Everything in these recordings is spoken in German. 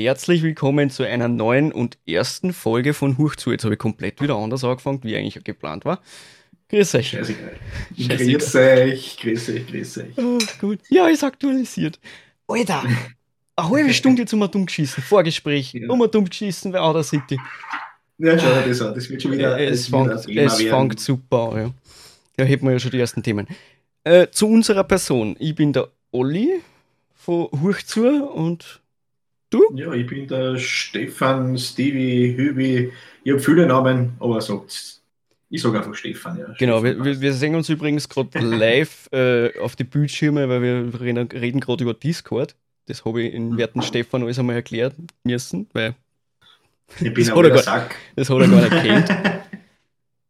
Herzlich willkommen zu einer neuen und ersten Folge von Huch zu. Jetzt habe ich komplett wieder anders angefangen, wie eigentlich geplant war. Grüß euch. Grüß euch, grüß euch, grüß euch. Oh, gut. Ja, ist aktualisiert. Alter, eine halbe Stunde jetzt um dumm geschissen. Vorgespräch, Ja. um dumm geschissen bei Outer City. Ja, schau dir das an. Das wird schon wieder, es fängt, es fängt super an, ja. Da hätten wir ja schon die ersten Themen. Äh, zu unserer Person. Ich bin der Olli von Huch zu und Ja, ich bin der Stefan, Stevie, Hübi. Ich habe viele Namen, aber sagt, ich sage einfach Stefan. Ja. Genau, Stefan wir, wir, sehen uns übrigens gerade live äh, auf die Bildschirme, weil wir reden, reden gerade über Discord. Das habe ich in werten Stefan alles einmal erklärt müssen, weil ich bin das hat gar- Sack. das hat er gar nicht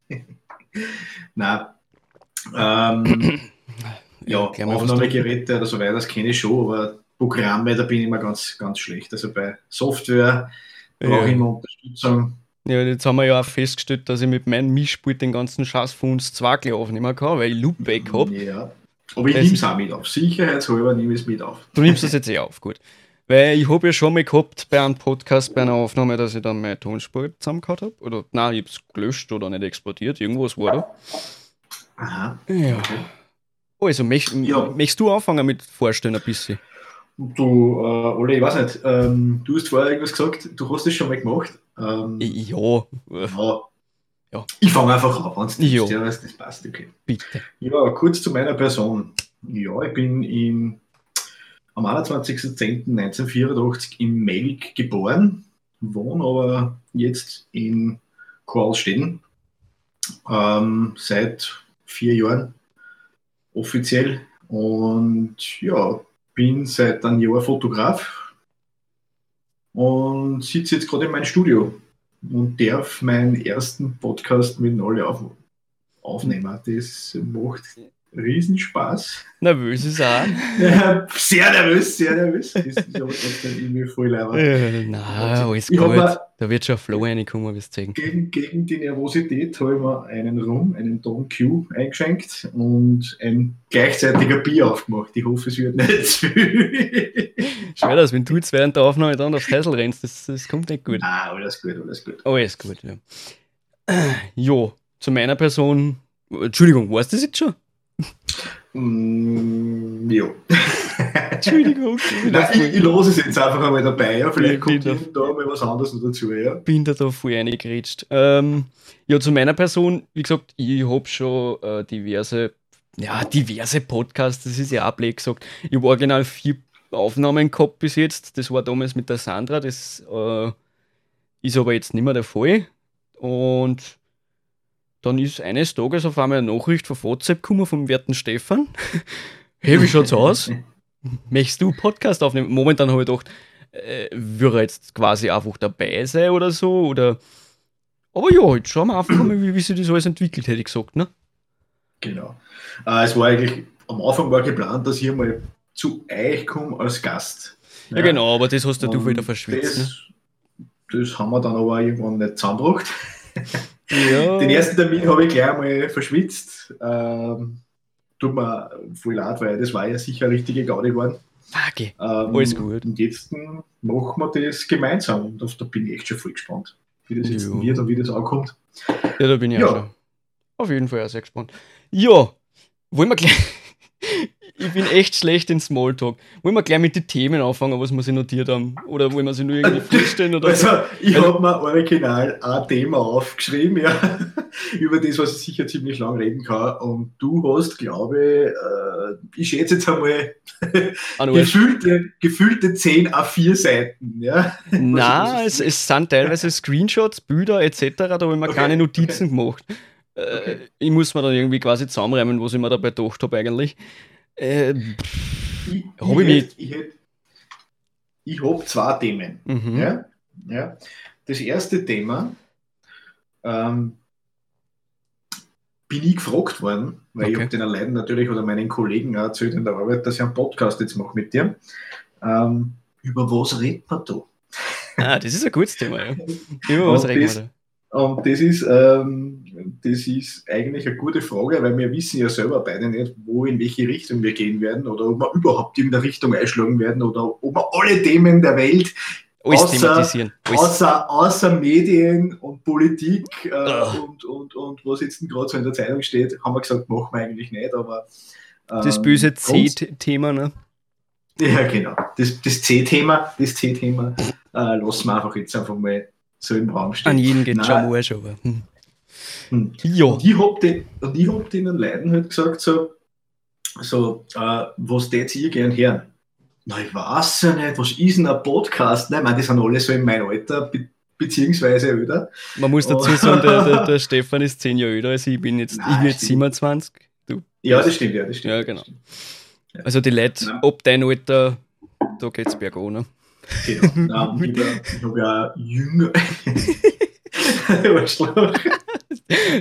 kennt. Nein. Ähm, ja, du- Aufnahmegeräte oder so weiter, das kenne ich schon, aber Programme, da bin ich immer ganz, ganz schlecht. Also bei Software brauche ich Ja. immer Unterstützung. ja, jetzt haben wir ja auch festgestellt, dass ich mit meinem Mischpult den ganzen Scheiß von uns zwei gleich aufnehmen kann, weil ich Loopback habe. Ja. Aber ich nehme es auch mit auf. Sicherheitshalber nehme ich es mit auf. Du nimmst das jetzt eh auf, gut. Weil ich habe ja schon mal gehabt bei einem Podcast, bei einer Aufnahme, dass ich dann meine Tonspur zusammengehauen habe. Oder nein, ich habe es gelöscht oder nicht exportiert. Irgendwas war da. Aha. Ja. Okay. Also, möcht, Ja. möchtest du anfangen mit Vorstellen ein bisschen? Du, äh, Ole, ich weiß nicht, ähm, du hast vorher irgendwas gesagt, du hast das schon mal gemacht. Ähm, Ja, ja. Ja. Ich fange einfach an, wenn es Ja. ja. weißt, das passt, okay. bitte. Ja, kurz zu meiner Person. Ja, ich bin in, am 21.10.1984 in Melk geboren, wohne aber jetzt in Koralstetten ähm, seit vier Jahren offiziell und ja, bin seit einem Jahr Fotograf und sitze jetzt gerade in meinem Studio und darf meinen ersten Podcast mit Nolle auf, aufnehmen. Das macht riesen Spaß. Nervös ist. Ja, sehr nervös, sehr nervös. Das ist aber trotzdem irgendwie voll. Äh, nein, alles gut. Da wird schon ein Flow reinkommen, wirst du sehen. Gegen, gegen die Nervosität habe ich mir einen Rum, einen Don Q eingeschenkt und ein gleichzeitiger Bier aufgemacht. Ich hoffe, es wird nicht zu viel. Schwer das, wenn du jetzt während der Aufnahme dann aufs Häusl rennst, das, das kommt nicht gut. Ah, alles gut, alles gut. Alles gut, ja. Jo, zu meiner Person. Entschuldigung, weißt du das jetzt schon? Mm, ja. Entschuldigung, da Nein, ich, ich lasse es jetzt einfach einmal dabei. Ja. Vielleicht Ich kommt und da mal was anderes dazu. Ja. bin da, da voll reingerätscht. Ähm, ja, zu meiner Person, wie gesagt, ich habe schon äh, diverse, ja, diverse Podcasts, das ist ja auch blöd gesagt. Ich habe original vier Aufnahmen gehabt bis jetzt. Das war damals mit der Sandra, das äh, ist aber jetzt nicht mehr der Fall. Und dann ist eines Tages auf einmal eine Nachricht von WhatsApp gekommen vom werten Stefan. hey, wie schaut's aus? Möchtest du Podcast aufnehmen? Momentan habe ich gedacht, äh, würde er jetzt quasi einfach dabei sein oder so? Oder aber ja, jetzt schauen wir einfach mal, wie, wie sich das alles entwickelt, hätte ich gesagt, ne? Genau. Äh, es war eigentlich, am Anfang war geplant, dass ich mal zu euch komme als Gast. Ja, genau, aber das hast ja du wieder verschwitzt, ne? Das, das haben wir dann aber irgendwann nicht zusammengebracht. Ja. Den ersten Termin habe ich gleich mal verschwitzt. Ähm, tut mir voll leid, weil das war ja sicher eine richtige Gaudi geworden. Wage. Ähm, Alles gut. Und jetzt machen wir das gemeinsam und auf, da bin ich echt schon voll gespannt, wie das jetzt Ja. wird und wie das ankommt. Ja, da bin ich Ja. auch schon. Auf jeden Fall auch sehr gespannt. Ja, wollen wir gleich. Ich bin echt schlecht in Smalltalk. Wollen wir gleich mit den Themen anfangen, was wir sich notiert haben? Oder wollen wir sie nur irgendwie vorstellen? Oder Also, ich habe mir original ein Thema aufgeschrieben, ja, über das, was ich sicher ziemlich lang reden kann. Und du hast, glaube ich, äh, ich schätze jetzt einmal, Ah, gefühlte, gefühlte 10 A4 Seiten. Ja? Nein, es, es sind teilweise Screenshots, Bilder etc. Da habe ich mir Okay, keine Notizen gemacht. Äh, Okay. Ich muss mir dann irgendwie quasi zusammenreimen, was ich mir dabei gedacht habe eigentlich. Äh, Ich, Hab ich ich, ich, ich habe zwei Themen. mhm. Ja? Ja. Das erste Thema ähm, bin ich gefragt worden, weil ich Okay. habe den Leuten natürlich oder meinen Kollegen auch erzählt in der Arbeit, dass ich einen Podcast jetzt mache mit dir. Ähm, über was redet man da? Ah, das ist ein gutes Thema, ja. Über was reden wir da? Und das ist, ähm, das ist eigentlich eine gute Frage, weil wir wissen ja selber beide nicht, wo in welche Richtung wir gehen werden oder ob wir überhaupt in der Richtung einschlagen werden oder ob wir alle Themen der Welt Alles Außer- thematisieren. Alles. Außer, außer Medien und Politik äh, Ah. und, und, und was jetzt gerade so in der Zeitung steht, haben wir gesagt, machen wir eigentlich nicht, aber. Das ähm, böse grunds- C-Thema, ne? Ja, genau. Das, das C-Thema, das C-Thema äh, lassen wir einfach jetzt einfach mal so im Raum stehen. An jeden geht Nein. schon Arsch, aber. Hm. Hm. Ja. Und ich hab den, und ich hab den Leuten halt gesagt, so, so äh, was tät ihr gern hören? Na, ich weiß ja nicht, was ist denn ein Podcast? Nein, ich meine, die sind alle so in meinem Alter, be beziehungsweise älter. Man muss dazu Oh. sagen, der, der, der Stefan ist 10 Jahre älter als ich, bin jetzt, Nein, ich bin jetzt stimmt. 27. Du. Ja, das stimmt, ja, das stimmt. Ja, genau. Also die Leute Ja. ab dein Alter, da geht's bergan. Ne? Genau. Ich habe ich hab ja jünger.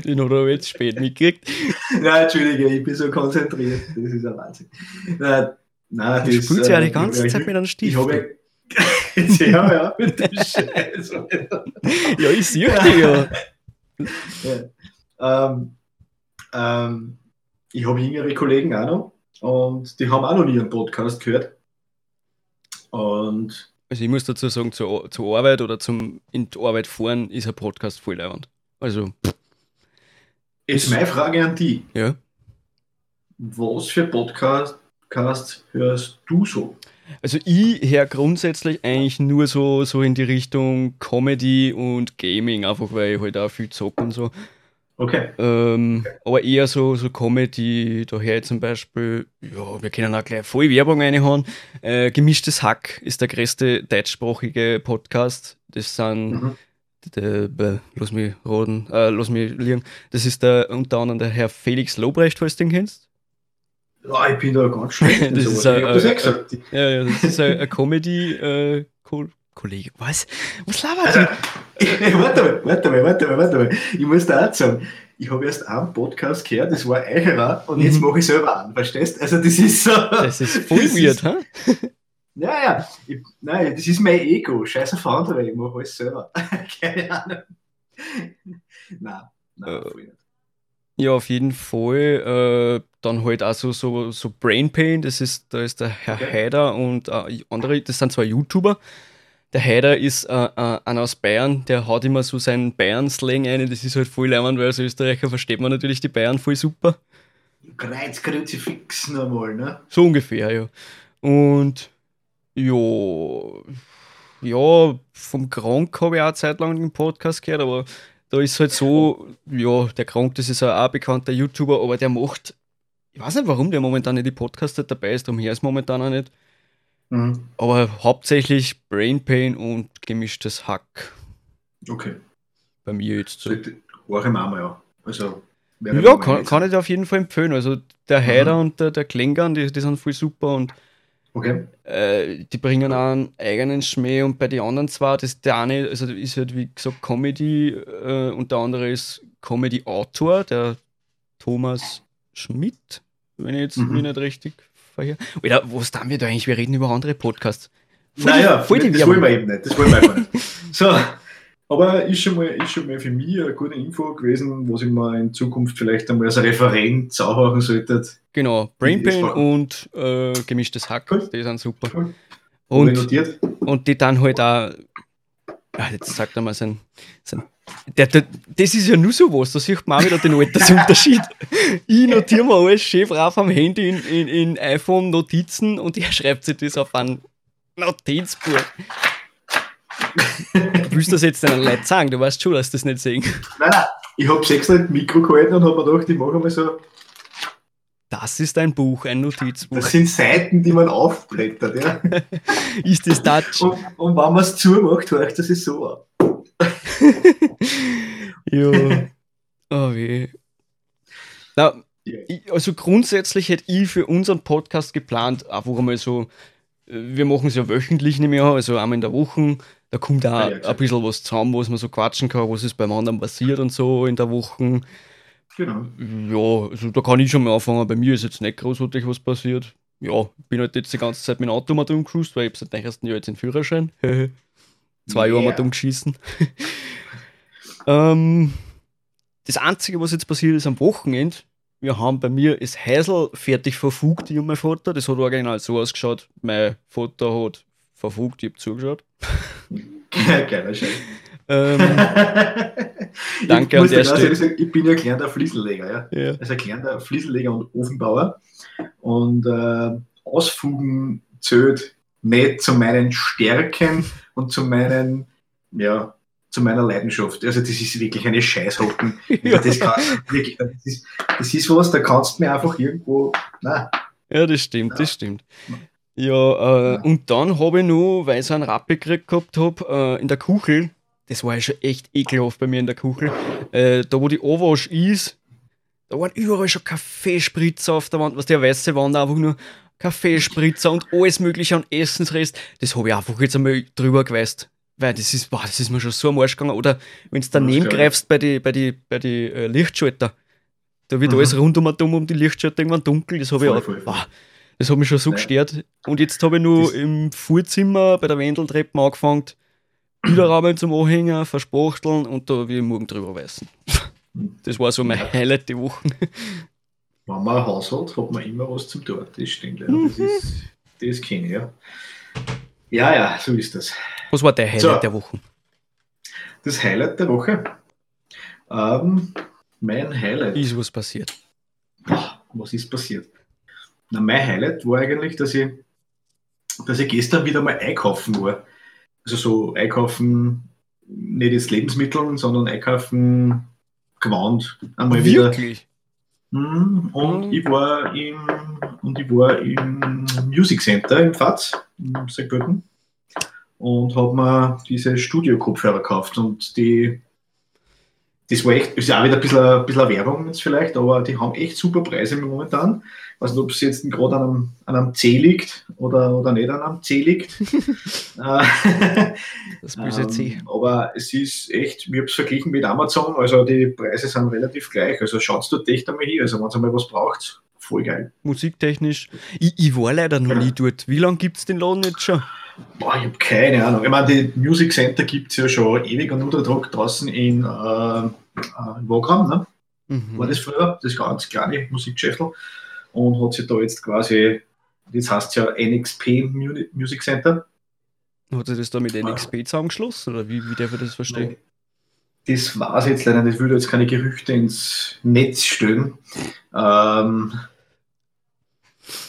Den hat er jetzt spät mitgekriegt. Nein, Entschuldige, ich bin so konzentriert. Das ist ein Wahnsinn. Nein, nein, Du das, spielst ja äh, die ganze ich Zeit ja mit einem Ich Stift. habe ja, ja, ja, mit dem Scheiß. Ja, ich sehe dich ja. ja. ähm, ähm, ich habe jüngere Kollegen auch noch und die haben auch noch nie einen Podcast gehört. Und Also ich muss dazu sagen, zur, zur Arbeit oder zum in die Arbeit fahren ist ein Podcast voll leibend. Also, jetzt meine Frage an die: ja. Was für Podcast Podcasts hörst du so? Also ich höre grundsätzlich eigentlich nur so, so in die Richtung Comedy und Gaming, einfach weil ich halt auch viel zocke und so. Okay. Ähm, aber eher so, so Comedy, da höre ich zum Beispiel, ja, wir können auch gleich voll Werbung reinhauen. Äh, Gemischtes Hack ist der größte deutschsprachige Podcast. Das sind, Mhm. der, der, lass mich raten, äh, lass mich liegen. Das ist der, unter anderem der Herr Felix Lobrecht, falls du den kennst. Ja, ich bin da ganz schlecht. Das ist ein- habe das ein- ja gesagt. Ja, ja, das ist ein, ein Comedy, äh, Kollege. Was? Was labert Also, ihr? warte mal, warte mal, warte mal, warte mal. Ich muss da auch sagen, ich habe erst einen Podcast gehört, das war eurer, und jetzt Mhm. mache ich selber einen, verstehst? Also das ist so. Das ist voll das weird, hä? Ja, ja. Ich, nein, das ist mein Ego. Scheiß auf andere, ich mache alles selber. Keine Ahnung. Nein, nein, Äh. Ja, auf jeden Fall. Äh, dann halt auch so, so, so Brain Pain, das ist, da ist der Herr Okay. Haider und äh, andere, das sind zwei YouTuber. Der Haider ist äh, äh, einer aus Bayern, der haut immer so seinen Bayern-Slang ein, das ist halt voll leimend, weil als Österreicher versteht man natürlich die Bayern voll super. Kreuz, Kruzifix nochmal, ne? So ungefähr, ja. Und ja, ja, vom Gronk habe ich auch eine Zeit lang einen Podcast gehört, aber da ist halt so, ja, der Gronk, das ist auch ein bekannter YouTuber, aber der macht, ich weiß nicht warum der momentan nicht die Podcast dabei ist, darum her ist momentan auch nicht, Mhm. aber hauptsächlich Brain Pain und gemischtes Hack Okay. bei mir jetzt so. Höre mal an. Also, Ja, kann, kann ich dir auf jeden Fall empfehlen. Also der Heider und der, der Klingern, die, die sind voll super und Okay. Äh, die bringen auch einen eigenen Schmäh und bei den anderen zwei, das der eine, also ist halt wie gesagt Comedy äh, und der andere ist Comedy-Autor, der Thomas Schmidt, wenn ich jetzt Mhm. mich nicht richtig verhöre. Oder was tun wir da eigentlich? Wir reden über andere Podcasts. Voll Naja, voll die das Werbung. wollen wir eben nicht. Das wollen wir einfach nicht. So, aber ist schon, mal, ist schon mal für mich eine gute Info gewesen, was ich mir in Zukunft vielleicht einmal als Referent sauhauen sollte. Genau, Brain Die ist Pain spannend. und äh, gemischtes Hack, Cool. die sind super. Cool. Und, und die dann halt auch, jetzt sagt er mal sein, sein der, der, das ist ja nur so was, da sieht man auch wieder den Altersunterschied. ich notiere mir alles schön brav am Handy in, in, in iPhone Notizen und er schreibt sich das auf ein Notizbuch. Du willst das jetzt deinen Leuten sagen, du weißt schon, dass das nicht sehen. Nein, nein, ich habe extra ein Mikro gehalten und habe mir gedacht, ich mache mal so. Das ist ein Buch, ein Notizbuch. Das sind Seiten, die man aufblättert. Ja? Ist das Dutch? Und, und wenn man es zumacht, hört das ist so an. Ja. Oh weh. Na, Ja. also grundsätzlich hätte ich für unseren Podcast geplant, einfach einmal so, äh, wir machen es ja wöchentlich nicht mehr, also einmal in der Woche. Da kommt auch Ah, ja, klar. ein bisschen was zusammen, was man so quatschen kann, was ist beim anderen passiert und so in der Woche. Genau. Ja, also da kann ich schon mal anfangen. Bei mir ist jetzt nicht großartig was passiert. Ja, bin halt jetzt die ganze Zeit mit dem Auto mal cruised, weil ich hab seit dem ersten Jahr jetzt den Führerschein. Zwei Jahre mal Yeah. dumm geschissen. ähm, das Einzige, was jetzt passiert ist am Wochenende, wir haben bei mir das Häusl fertig verfugt, ich und mein Vater. Das hat original so ausgeschaut. Mein Vater hat verfolgt, ich habe zugeschaut. Geiler Scheiß. Ähm, Danke an der Stelle. sagen, Ich bin ja kleiner Fliesenleger, ja. ja. Also kleiner Fliesenleger und Ofenbauer. Und äh, Ausfugen zählt nicht zu meinen Stärken und zu meinen, ja, zu meiner Leidenschaft. Also das ist wirklich eine Scheißhocken. Ja. Das, kann, wirklich, das, ist, das ist was, da kannst du mir einfach irgendwo. Nein, ja, das stimmt, Ja. das stimmt. Ja, äh, Ja. und dann habe ich noch, weil ich so einen Rappe gekriegt gehabt habe, äh, in der Kuchel, das war ja schon echt ekelhaft bei mir in der Kuchel, äh, da wo die Anwasch ist, da waren überall schon Kaffeespritzer auf der Wand, was der weiße Wand einfach nur Kaffeespritzer und alles mögliche an Essensrest. Das habe ich einfach jetzt einmal drüber geweist. Weil das ist, boah, das ist mir schon so am Arsch gegangen. Oder wenn du daneben Ja, greifst bei die, bei die, bei die äh, Lichtschalter, da wird Mhm. alles rund um, um die Lichtschalter irgendwann dunkel. Das habe ich auch, voll, boah, das hat mich schon so Ja. gestört. Und jetzt habe ich nur Das- im Vorzimmer bei der Wendeltreppe angefangen, Bilderrahmen zum Anhängen, verspachteln und da will ich morgen drüber weißen. Das war so mein. Highlight die Woche. Wenn man ein Haus hat, hat man immer was zum Tun. Das stimmt. Ja. Das, ist, das kenne ich, ja. Ja, ja, so ist das. Was war der Highlight So. der Woche? Das Highlight der Woche. Ähm, mein Highlight. Ist was passiert? Was ist passiert? Na, mein Highlight war eigentlich, dass ich, dass ich gestern wieder mal einkaufen war. Also so einkaufen, nicht jetzt Lebensmittel, sondern einkaufen gewandt. Einmal. Wirklich? Mhm, Und Mhm. ich war im und ich war im Music Center im Fatz, in St. Pölten, und habe mir diese Studio-Kopfhörer gekauft. Und die, das war echt, ist ja auch wieder ein bisschen, ein bisschen Werbung jetzt vielleicht, aber die haben echt super Preise momentan. Weiß nicht, ob es jetzt gerade an einem, an einem C liegt oder, oder nicht an einem C liegt. Äh, Das böse C. ähm, aber es ist echt, ich habe es verglichen mit Amazon, also die Preise sind relativ gleich. Also schaut dort echt einmal hin. Also wenn ihr mal was braucht, voll geil. Musiktechnisch. Ich, ich war leider noch Ja. nie dort. Wie lange gibt es den Laden jetzt schon? Boah, ich habe keine Ahnung. Ich meine, die Music Center gibt es ja schon ewig und nur der Druck draußen in, äh, äh, in Wagram, ne? Mhm. war das früher, das ganz kleine Musikgeschäftel. Und hat sich da jetzt quasi, jetzt heißt es ja NXP Music Center. Hat sich das da mit NXP zusammengeschlossen? Oder wie, wie darf ich das verstehen? Das weiß ich jetzt leider nicht. Ich würde jetzt keine Gerüchte ins Netz stellen. Ähm,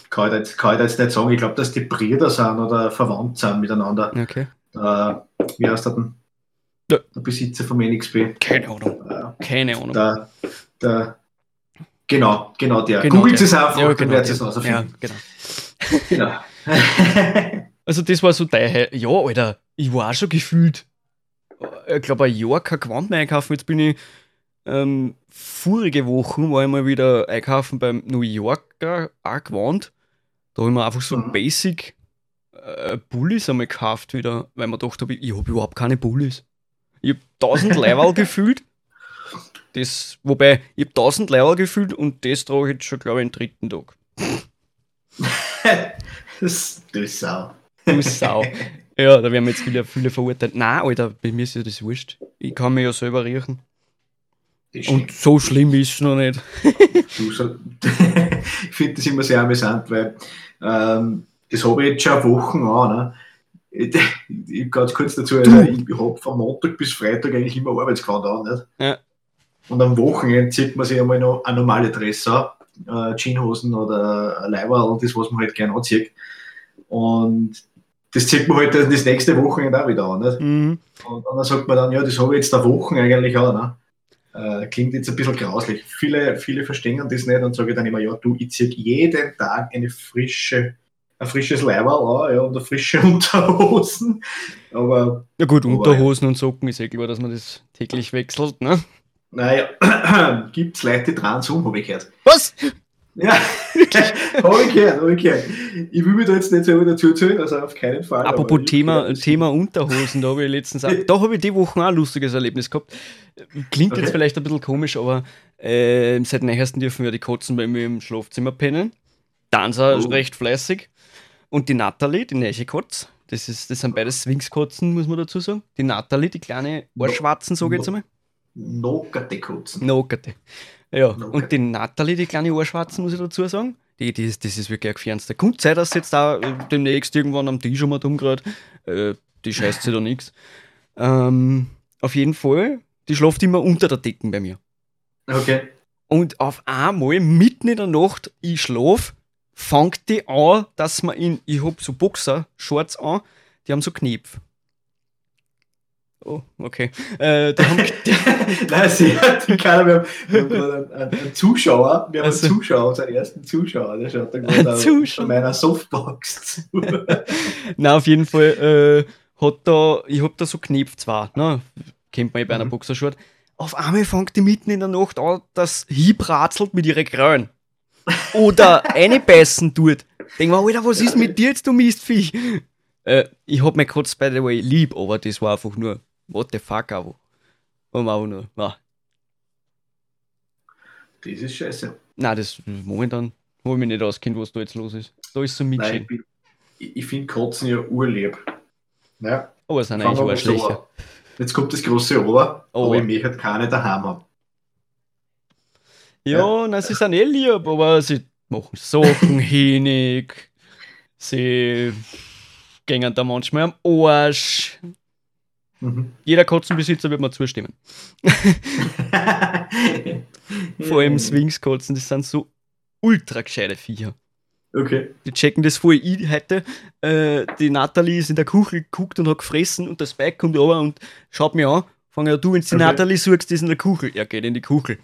kann, ich da jetzt, kann ich jetzt nicht sagen. Ich glaube, dass die Brüder sind oder verwandt sind miteinander. Okay. Der, wie heißt der denn? Der Besitzer vom NXP. Keine Ahnung. Äh, Keine Ahnung. der, der, genau, genau der. Genau Googelt es einfach, Ja, dann genau. werdet ihr es der. ja, rausfinden. genau. Genau. Also das war so dein Ja, Alter, ich war auch schon gefühlt, ich glaube, ein Jahr kein mehr einkaufen. Jetzt bin ich ähm, vorige Woche war ich mal wieder einkaufen beim New Yorker auch gewandt. Da habe ich mir einfach so Mhm. Basic äh, Bullies einmal gekauft wieder, weil man gedacht habe, ich habe überhaupt keine Bullies. Ich habe 1000 Leiberl gefühlt. Das, wobei, ich habe 1000 Leiberl gefühlt und das trage ich jetzt schon, glaube ich, den dritten Tag. das, das Sau. Du Sau. Ja, da werden jetzt viele, viele verurteilt. Nein, Alter, bei mir ist ja das wurscht. Ich kann mich ja selber riechen. Und so schlimm ist es noch nicht. Du, ich finde das immer sehr amüsant, weil ähm, das habe ich jetzt schon Wochen an. Ne? Ich, ich, ganz kurz dazu, also ich habe von Montag bis Freitag eigentlich immer Arbeitsgewand an. Nicht? Ja. Und am Wochenende zieht man sich einmal noch eine normale Dress an, äh, Jeanshosen oder Leiberl, das, was man halt gerne anzieht. Und das zieht man halt das nächste Wochenende auch wieder an. Nicht? Mhm. Und dann sagt man dann, ja, das habe ich jetzt eine Woche eigentlich auch. Ne? Äh, klingt jetzt ein bisschen grauslich. Viele, viele verstehen das nicht und sagen dann immer, ja, du, ich ziehe jeden Tag eine frische, ein frisches Leiberl an ja, und eine frische Unterhosen. Aber Ja gut, Aber- Unterhosen und Socken ist eh klar, dass man das täglich wechselt, ne? Naja, gibt es Leute, die dran um, habe ich gehört. Was? Ja, habe ich gehört, habe ich gehört. Ich will mich da jetzt nicht selber dazu zählen, also auf keinen Fall. Apropos Thema, gehört, Thema Unterhosen, da habe ich letztens auch, da habe ich die Woche auch ein lustiges Erlebnis gehabt. Klingt jetzt Okay. vielleicht ein bisschen komisch, aber äh, seit neuestem dürfen wir die Katzen bei mir im Schlafzimmer pennen. Dansa ist Oh. recht fleißig. Und die Natalie, die neue Katze, das, ist, das sind beides Swingskatzen, muss man dazu sagen. Die Natalie, die kleine Ohrschwarzen, sage ich jetzt einmal. Nockerte Kotzen. Nokerte. Ja, Nokerte. und die Natalie, die kleine Ohrschwarzen, muss ich dazu sagen, Die, die, ist- das ist wirklich ein gefernster. Kommt Zeit, dass jetzt da äh, demnächst irgendwann am Tisch einmal dumm gerade. Äh, die scheißt sich da nichts. Ähm, auf jeden Fall, die schläft immer unter der Decken bei mir. Okay. Und auf einmal, mitten in der Nacht, ich schlaf, fängt die an, dass man in, ich hab so Boxer, Shorts an, die haben so Knepf. Oh, okay. Äh, die haben, Nein, sie hat, ich kann, wir haben, wir haben gerade einen, einen Zuschauer, wir haben Also- einen Zuschauer, unseren ersten Zuschauer, der schaut da gerade von meiner Softbox zu. na, auf jeden Fall, äh, hat da, ich hab da so Knepf zwar, ne? Kennt man eh bei einer Mhm. Boxershort. Auf einmal fängt die mitten in der Nacht an, dass hibratzelt mit ihren Krallen. Oder reinbeißen tut. Denk mal, Alter, was ist mit dir jetzt, du Mistviech? Äh, ich hab mich kurz, by the way, lieb, aber das war einfach nur, what the fuck, aber. Und einfach nur, na. Das ist scheiße. Nein, das momentan hol ich mich nicht auskennt, was da jetzt los ist. Da ist so Nein, mitgeschehen. ich, ich, ich finde Kotzen ja urlieb. Ja, Aber es sind eigentlich Arschlöcher. Jetzt kommt das große Ohr, Oh. aber ich möchte halt keine daheim haben. Ja, na, sie sind eh lieb, aber sie machen Sachen hinig. Sie gehen da manchmal am Arsch. Mhm. Jeder Katzenbesitzer wird mir zustimmen. Vor allem Swingskatzen, das sind so ultra gescheite Viecher. Okay. Die checken das voll ich heute. Äh, die Natalie ist in der Küche geguckt und hat gefressen und der Spike kommt runter und schaut mir an. Fang ja, du, wenn du die Okay. Natalie suchst, die ist in der Küche. Er geht in die Küche.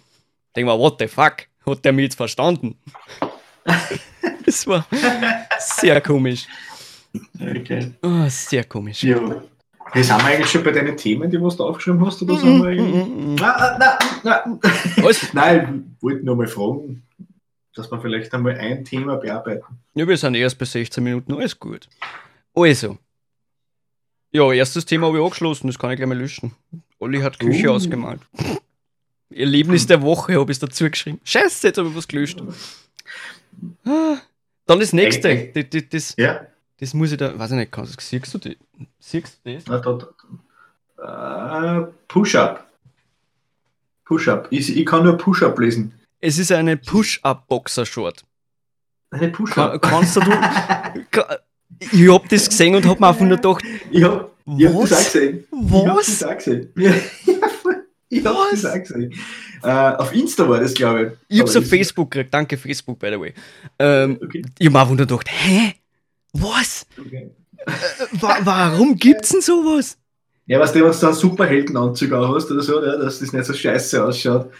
Denk mal, what the fuck? Hat der mich jetzt verstanden? das war sehr komisch. okay. Ah, sehr komisch. Ja. Hey, sind wir eigentlich schon bei deinen Themen, die was du aufgeschrieben hast, oder sind wir eigentlich... Nein, nein, nein. Nein, ich wollte nur mal fragen, dass wir vielleicht einmal ein Thema bearbeiten. Ja, wir sind erst bei 16 Minuten, alles gut. Also. Ja, erstes Thema habe ich angeschlossen, das kann ich gleich mal löschen. Olli hat Küche Uh. ausgemalt. Erlebnis der Woche habe ich dazu geschrieben. Scheiße, jetzt habe ich was gelöscht. Ah, Dann das nächste. Das, das, das, Ja, das muss ich da, weiß ich nicht, kannst, siehst du das? Siehst du das? na, da, da. Äh, Push-Up. Push-Up. Ich, ich kann nur Push-Up lesen. Es ist eine Push-Up-Boxer-Short. Eine Kann, Push-Up. kannst du, Ka- ich hab das gesehen und hab mir einfach nur gedacht, Ich hab, ich hab das auch was? gesehen. Ich hab Was? das auch gesehen. Ja, ich hab Was? das auch gesehen. Äh, auf Insta war das, glaube ich. Ich hab's auf Facebook gekriegt, danke Facebook, by the way. Ähm, Okay. ich hab mir einfach nur gedacht, hä? Was? okay. Wa warum gibt's denn sowas? Ja, was du, wenn du da einen Superheldenanzug auch hast oder so, ja, dass das nicht so scheiße ausschaut,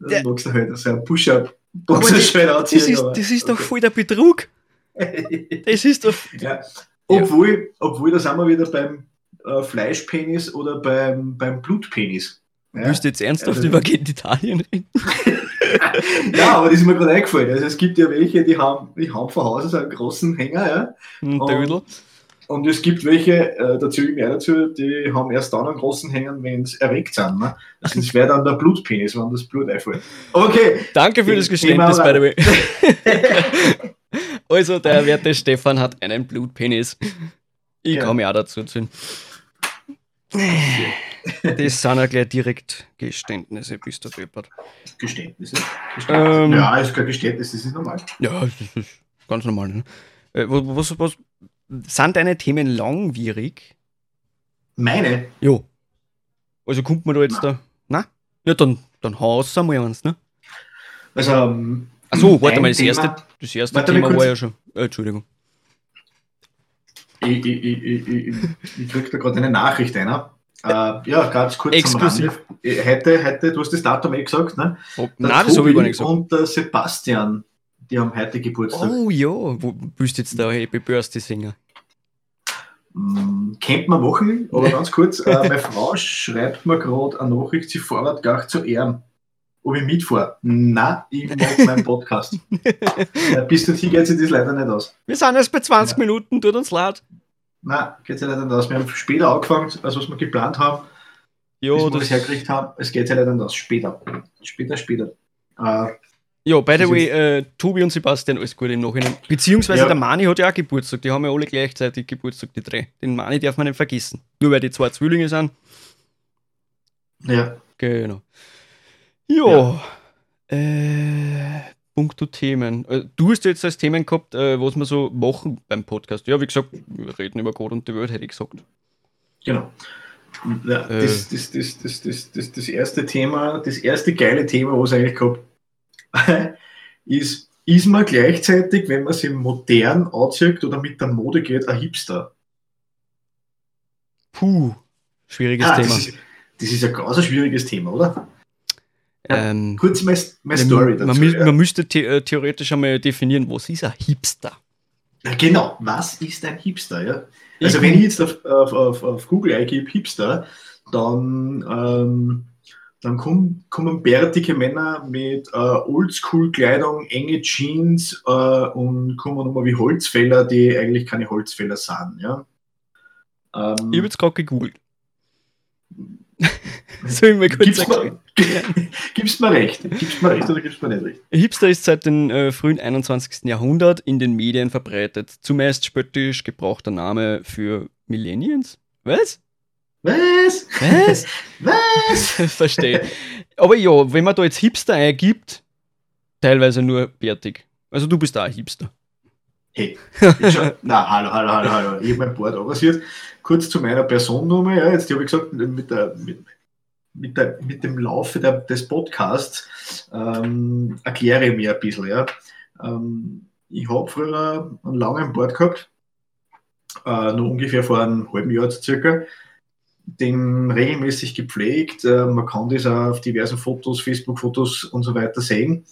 dann Der- magst du halt so ein Push-Up. Aber Boxershort Das anziehen. ist, aber- das ist doch okay. voll der Betrug. Das ist doch. ja. Obwohl, obwohl, da sind wir wieder beim äh, Fleischpenis oder beim, beim Blutpenis. Ja? Willst du jetzt ernsthaft Also- über Genitalien reden? ja, aber das ist mir gerade eingefallen. Also es gibt ja welche, die haben, die haben von Haus aus einen großen Hänger, ja. Dödel. Und Und es gibt welche, äh, dazu ich mehr dazu, die haben erst dann einen großen Hänger, wenn sie erregt sind. Ne? Das wäre dann der Blutpenis, wenn das Blut einfällt. Okay, Danke für das Thema Geständnis, by the way. also, der werte Stefan hat einen Blutpenis. Ich Ja. mich auch dazu ziehen. Das sind ja gleich direkt Geständnisse, bist du deppert. Geständnisse. Geständnisse. Ähm. ja, ist kein Geständnis, das ist normal. Ja, das ist ganz normal. Ne? Äh, was, was, was, sind deine Themen langwierig? Meine, Jo. Also kommt man da jetzt da. Na? Ja, dann, dann haust du mal eins, ne? also. Ähm, Achso, warte mal, das Thema- erste, das erste Thema kurz. war ja schon. Äh, Entschuldigung. Ich, ich, ich, ich, krieg da gerade eine Nachricht einer. Äh, ja, ganz kurz Exklusiv. am Rande. Heute, heute, du hast das Datum eh gesagt, ne? Oh, Der nein, das habe ich gar Tobi nicht gesagt. Und der Sebastian, die haben heute Geburtstag. Oh ja, wo bist du jetzt da Happy Birthday Singer? Mm, Kennt man machen, aber ganz kurz. Äh, meine Frau schreibt mir gerade eine Nachricht, sie fährt gleich zu Ehren. Ob ich mitfahre? Nein, ich mag meinen Podcast. äh, bis dorthin geht sich das leider nicht aus. Wir sind erst bei 20 Ja. Minuten, tut uns leid. Nein, geht sich leider nicht aus. Wir haben später angefangen, als was wir geplant haben, bis Ja, wir das, das hergekriegt haben. Es geht sich leider nicht aus. Später. Später, später. Äh, ja, by the Das way, äh, Tobi und Sebastian, alles Gute im Nachhinein. Beziehungsweise Ja. der Mani hat ja auch Geburtstag, die haben ja alle gleichzeitig Geburtstag, die drei. Den Mani darf man nicht vergessen. Nur weil die zwei Zwillinge sind. ja. Genau. Ja. Äh, puncto Themen. Äh, du hast jetzt als Themen gehabt, äh, was wir so machen beim Podcast. Ja, wie gesagt, wir reden über Gott und die Welt, hätte ich gesagt. Genau. Äh. das, das, das, das, das, das, das erste Thema, das erste geile Thema, was ich eigentlich gehabt ist, ist man gleichzeitig, wenn man sich modern anzieht oder mit der Mode geht, ein Hipster? Puh, schwieriges ah, Thema. Das ist, das ist ein ganz schwieriges Thema, oder? Ähm, Kurz meine, meine Story dazu. Man, ja. man müsste the äh, theoretisch einmal definieren, was ist ein Hipster? Genau, was ist ein Hipster? Ja? Also, ich wenn ich jetzt auf, auf, auf, auf Google eingebe Hipster, dann, ähm, dann kommen, kommen bärtige Männer mit äh, Oldschool-Kleidung, enge Jeans äh, und kommen nochmal wie Holzfäller, die eigentlich keine Holzfäller sind. Ja? Ähm, ich habe jetzt gerade gegoogelt. Soll ich mal kurz gibst sagen? gibst mir recht. Gibst mir recht oder gibst mir nicht recht? Hipster ist seit dem äh, frühen 21. Jahrhundert in den Medien verbreitet. Zumeist spöttisch gebrauchter Name für Millennials. Was? Was? Was? Was? Verstehe. Aber ja, wenn man da jetzt Hipster eingibt, teilweise nur bärtig. Also du bist da ein Hipster. Hey, na, hallo, hallo, hallo, hallo. Ich habe mein Board abrasiert. Kurz zu meiner Person nochmal. Ja, jetzt habe ich gesagt, mit, der, mit, mit, der, mit dem Laufe der, des Podcasts ähm, erkläre ich mir ein bisschen. Ja. Ähm, ich habe früher einen langen Board gehabt, äh, nur ungefähr vor einem halben Jahr circa, den regelmäßig gepflegt. Äh, man kann das auch auf diversen Fotos, Facebook-Fotos und so weiter sehen.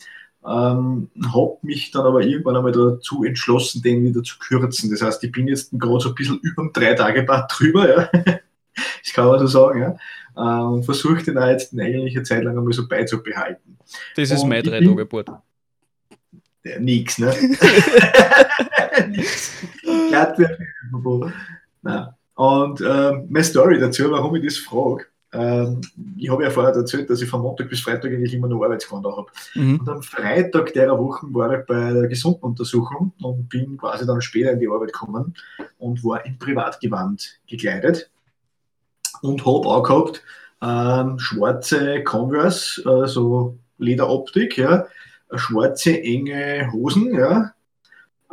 Ähm, habe mich dann aber irgendwann einmal dazu entschlossen, den wieder zu kürzen. Das heißt, ich bin jetzt gerade so ein bisschen über drei Tage Bad drüber, ja. das kann man so sagen, ja. Äh, und versuche den auch jetzt eigentlich eine Zeit lang einmal so beizubehalten. Das ist und mein drei Tage Bad. Ja, nix, ne? nix. Glatt Und äh, meine Story dazu, warum ich das frage, ähm, ich habe ja vorher erzählt, dass ich von Montag bis Freitag eigentlich immer nur Arbeitskonto habe. Mhm. Und am Freitag der Woche war ich bei der Gesundenuntersuchung und bin quasi dann später in die Arbeit gekommen und war im Privatgewand gekleidet und habe auch gehabt ähm, schwarze Converse, äh, so Lederoptik, ja, schwarze enge Hosen, ja,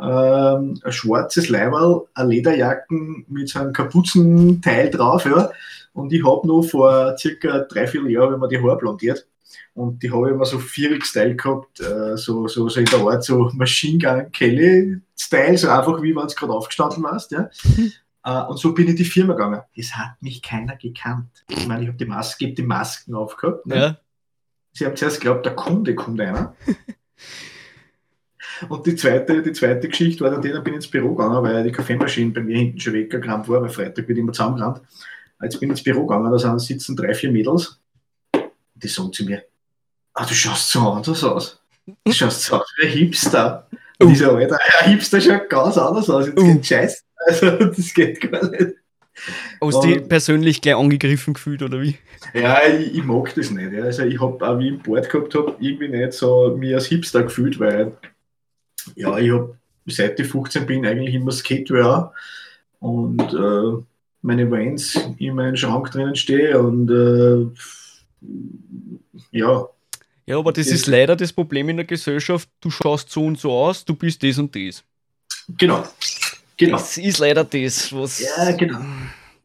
ähm, ein schwarzes Leiberl, eine Lederjacken mit so einem Kapuzenteil drauf, ja. Und ich habe noch vor circa drei, vier Jahren, wenn man die Haare blondiert, und die habe ich immer so vierig Style gehabt, äh, so, so, so in der Art so Machine Gun Kelly Style, so einfach wie wenn es gerade aufgestanden warst, ja. Uh, und so bin ich in die Firma gegangen. Es hat mich keiner gekannt. Ich meine, ich habe die Maske, die Masken aufgehabt. Ne? Ja. Sie haben zuerst geglaubt, der Kunde kommt einer. Und die zweite, die zweite Geschichte war dann die, dann bin ich ins Büro gegangen, weil die Kaffeemaschine bei mir hinten schon weggekramt war, weil Freitag wird immer zusammengerannt. Jetzt bin ich ins Büro gegangen, da sind, sitzen drei, vier Mädels. Und die sagen zu mir, ah, du schaust so anders aus. Du schaust so aus wie ein Hipster. Uh. ich so, Alter, ein Hipster schaut ganz anders aus. Jetzt uh. geht Scheiß. Also, das geht gar nicht. Hast du dich persönlich gleich angegriffen gefühlt, oder wie? Ja, ich, ich mag das nicht. Ja. Also ich habe auch, wie ich im Board gehabt habe, irgendwie nicht so mich als Hipster gefühlt, weil ja, ich habe seit ich 15 bin eigentlich immer Skatewear und äh, meine Vans in meinem Schrank drinnen stehe und äh, ja. Ja, aber das, ist leider das Problem in der Gesellschaft. Du schaust so und so aus, du bist das und das. Genau. genau. Das ist leider das, was. Ja, genau.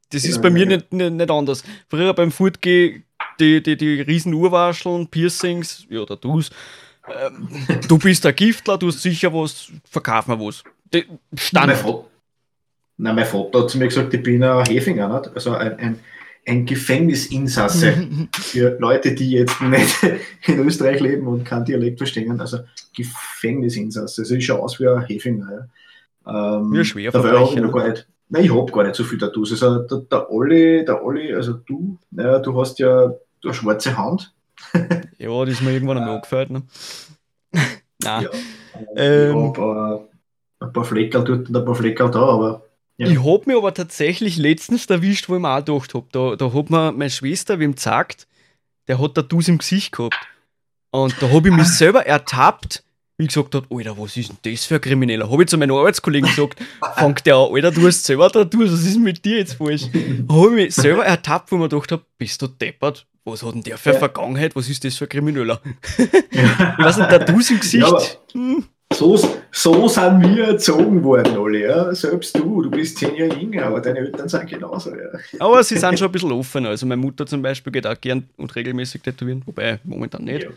Das genau, ist bei mir ja. nicht, nicht, nicht anders. Früher beim Fortgehen, die, die, die riesen Urwascheln, Piercings, ja, da du's ähm, du bist ein Giftler, du hast sicher was, verkauf mir was. Stand. Nein, mein Vater hat zu mir gesagt, ich bin ein Hefinger, nicht? also ein, ein, ein Gefängnisinsasse für Leute, die jetzt nicht in Österreich leben und kein Dialekt verstehen. Also Gefängnisinsasse, also ich schaue aus wie ein Hefinger. Ja. Ähm, wie ein Schwerverbrecher. Ich nein, ich habe gar nicht so viel Tattoos. Also der, der Olli, der Olli, also du, ja, du hast ja eine schwarze Hand ja, das ist mir irgendwann einmal angefällt. Ne? Nein. Ja, ähm, hab, äh, ein paar Fleckerl dort und ein paar Fleckerl da, aber. Ja. Ich habe mir aber tatsächlich letztens erwischt, wo ich mir auch gedacht habe. Da, da hat mir meine Schwester wem gesagt, der hat Tattoos im Gesicht gehabt. Und da habe ich mich selber ertappt, wie ich gesagt habe, Alter, was ist denn das für ein Krimineller? Habe ich zu meinen Arbeitskollegen gesagt, fangt der an, Alter, du hast selber Tattoos, was ist mit dir jetzt falsch? habe ich mich selber ertappt, wo ich mir gedacht habe, bist du deppert? was hat denn der für eine Vergangenheit? Was ist das für ein Krimineller? Ja. ich weiß nicht, Tattoos im Gesicht. Ja, hm. So, so sind wir erzogen worden, alle. Ja? Selbst du, du bist zehn Jahre jünger, aber deine Eltern sind genauso. Ja. Aber sie sind schon ein bisschen offener. Also meine Mutter zum Beispiel geht auch gern und regelmäßig tätowieren, wobei momentan nicht. Ja.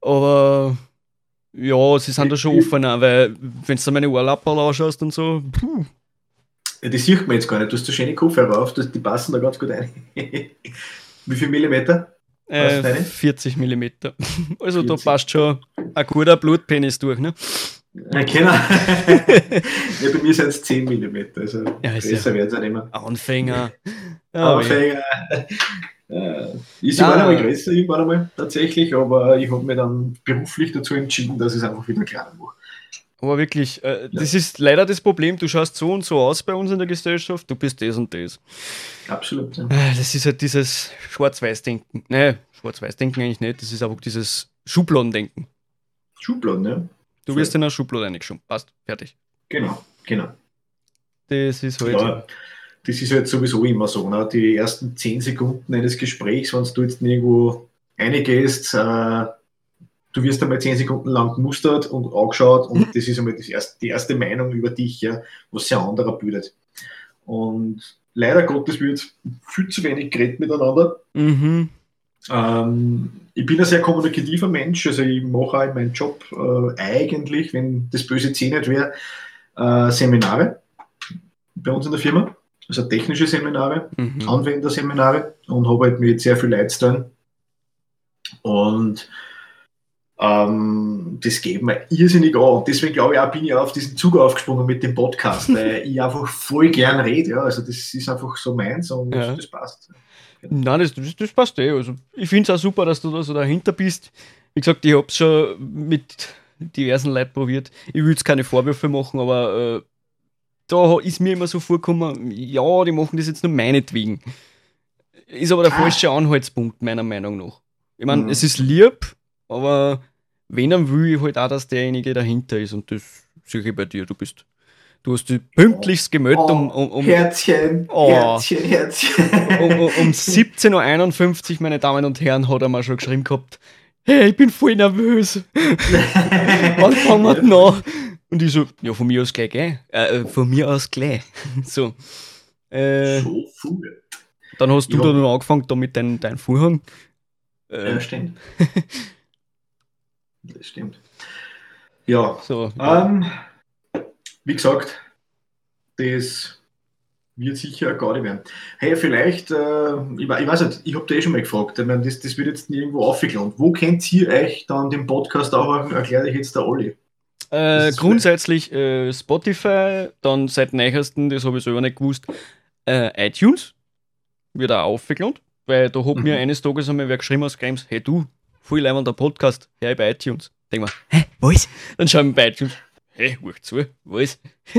Aber ja, sie sind da schon offener, weil wenn du meine Ohrlappen anschaust und so, puh. Ja, die sieht man jetzt gar nicht. Du hast so schöne Kopfhörer auf, die passen da ganz gut ein. Wie viel Millimeter? Äh, 40 Millimeter. Also 40. da passt schon ein guter Blutpenis durch, ne? Ja, genau. ja, bei mir sind es 10 Millimeter, also ja, besser ja es auch nicht mehr. Anfänger. Anfänger. Ja, ich war einmal größer, ich war einmal tatsächlich, aber ich habe mich dann beruflich dazu entschieden, dass ich es einfach wieder kleiner mache. Aber wirklich, äh, ja. das ist leider das Problem, du schaust so und so aus bei uns in der Gesellschaft, du bist das und das. Absolut. Ja. Äh, das ist halt dieses Schwarz-Weiß-Denken. Nein, Schwarz-Weiß-Denken eigentlich nicht, das ist einfach dieses Schubladen-Denken. Schubladen, ja. Du wirst in eine Schublade reingeschoben. Passt, fertig. Genau, genau. Das ist halt. Ja, das ist halt sowieso immer so. Ne? Die ersten zehn Sekunden eines Gesprächs, wenn du jetzt irgendwo reingehst, äh, du wirst einmal zehn Sekunden lang gemustert und angeschaut und das ist einmal das erste, die erste Meinung über dich, ja, was sehr anderer bildet. Und leider Gottes wird viel zu wenig geredet miteinander. Mhm. Ähm, ich bin ein sehr kommunikativer Mensch, also ich mache auch in meinem Job äh, eigentlich, wenn das böse C nicht wäre, äh, Seminare bei uns in der Firma, also technische Seminare, mhm. Anwenderseminare und habe halt mit sehr viel Leuten und ähm, das geht mir irrsinnig an. Und deswegen glaube ich auch, bin ich auf diesen Zug aufgesprungen mit dem Podcast, weil ich einfach voll gern rede. Ja. Also das ist einfach so meins und ja. das passt. Nein, das, das, das passt eh. Also ich finde es auch super, dass du da so dahinter bist. Wie gesagt, ich habe es schon mit diversen Leuten probiert. Ich will jetzt keine Vorwürfe machen, aber äh, da ist mir immer so vorgekommen, ja, die machen das jetzt nur meinetwegen. Ist aber der ah. falsche Anhaltspunkt, meiner Meinung nach. Ich meine, mhm. es ist lieb, aber wenn dann will ich halt auch, dass derjenige dahinter ist und das sehe ich bei dir. Du bist Du hast dich pünktlichst gemeldet oh, um, um, um, Herzchen, oh, Herzchen, Herzchen. Um, um, um 17.51 Uhr, meine Damen und Herren, hat er mal schon geschrieben gehabt, hey, ich bin voll nervös. Wann fangen wir denn an? Und ich so, ja, von mir aus gleich, gell? Äh, äh von mir aus gleich. so. Äh, so früh. Dann hast du ja. dann angefangen da mit deinem dein Vorhang. Äh, ja, stimmt. Das stimmt. Ja. So. Ähm, wie gesagt, das wird sicher gar werden. Hey, vielleicht, äh, ich, ich, weiß nicht, ich habe dir eh schon mal gefragt, ich meine, das, das wird jetzt nirgendwo aufgeklärt. Wo kennt ihr euch dann den Podcast auch erkläre ich jetzt der Olli? Äh, grundsätzlich äh, Spotify, dann seit neuestem, das habe ich selber nicht gewusst, äh, iTunes wird auch aufgeklärt, weil da hat mhm. mir eines Tages einmal wer geschrieben aus Games, hey du, voll der Podcast, her bei iTunes. Denk mal, hä, was? Dann schauen wir bei iTunes, hey, hoch zu, was?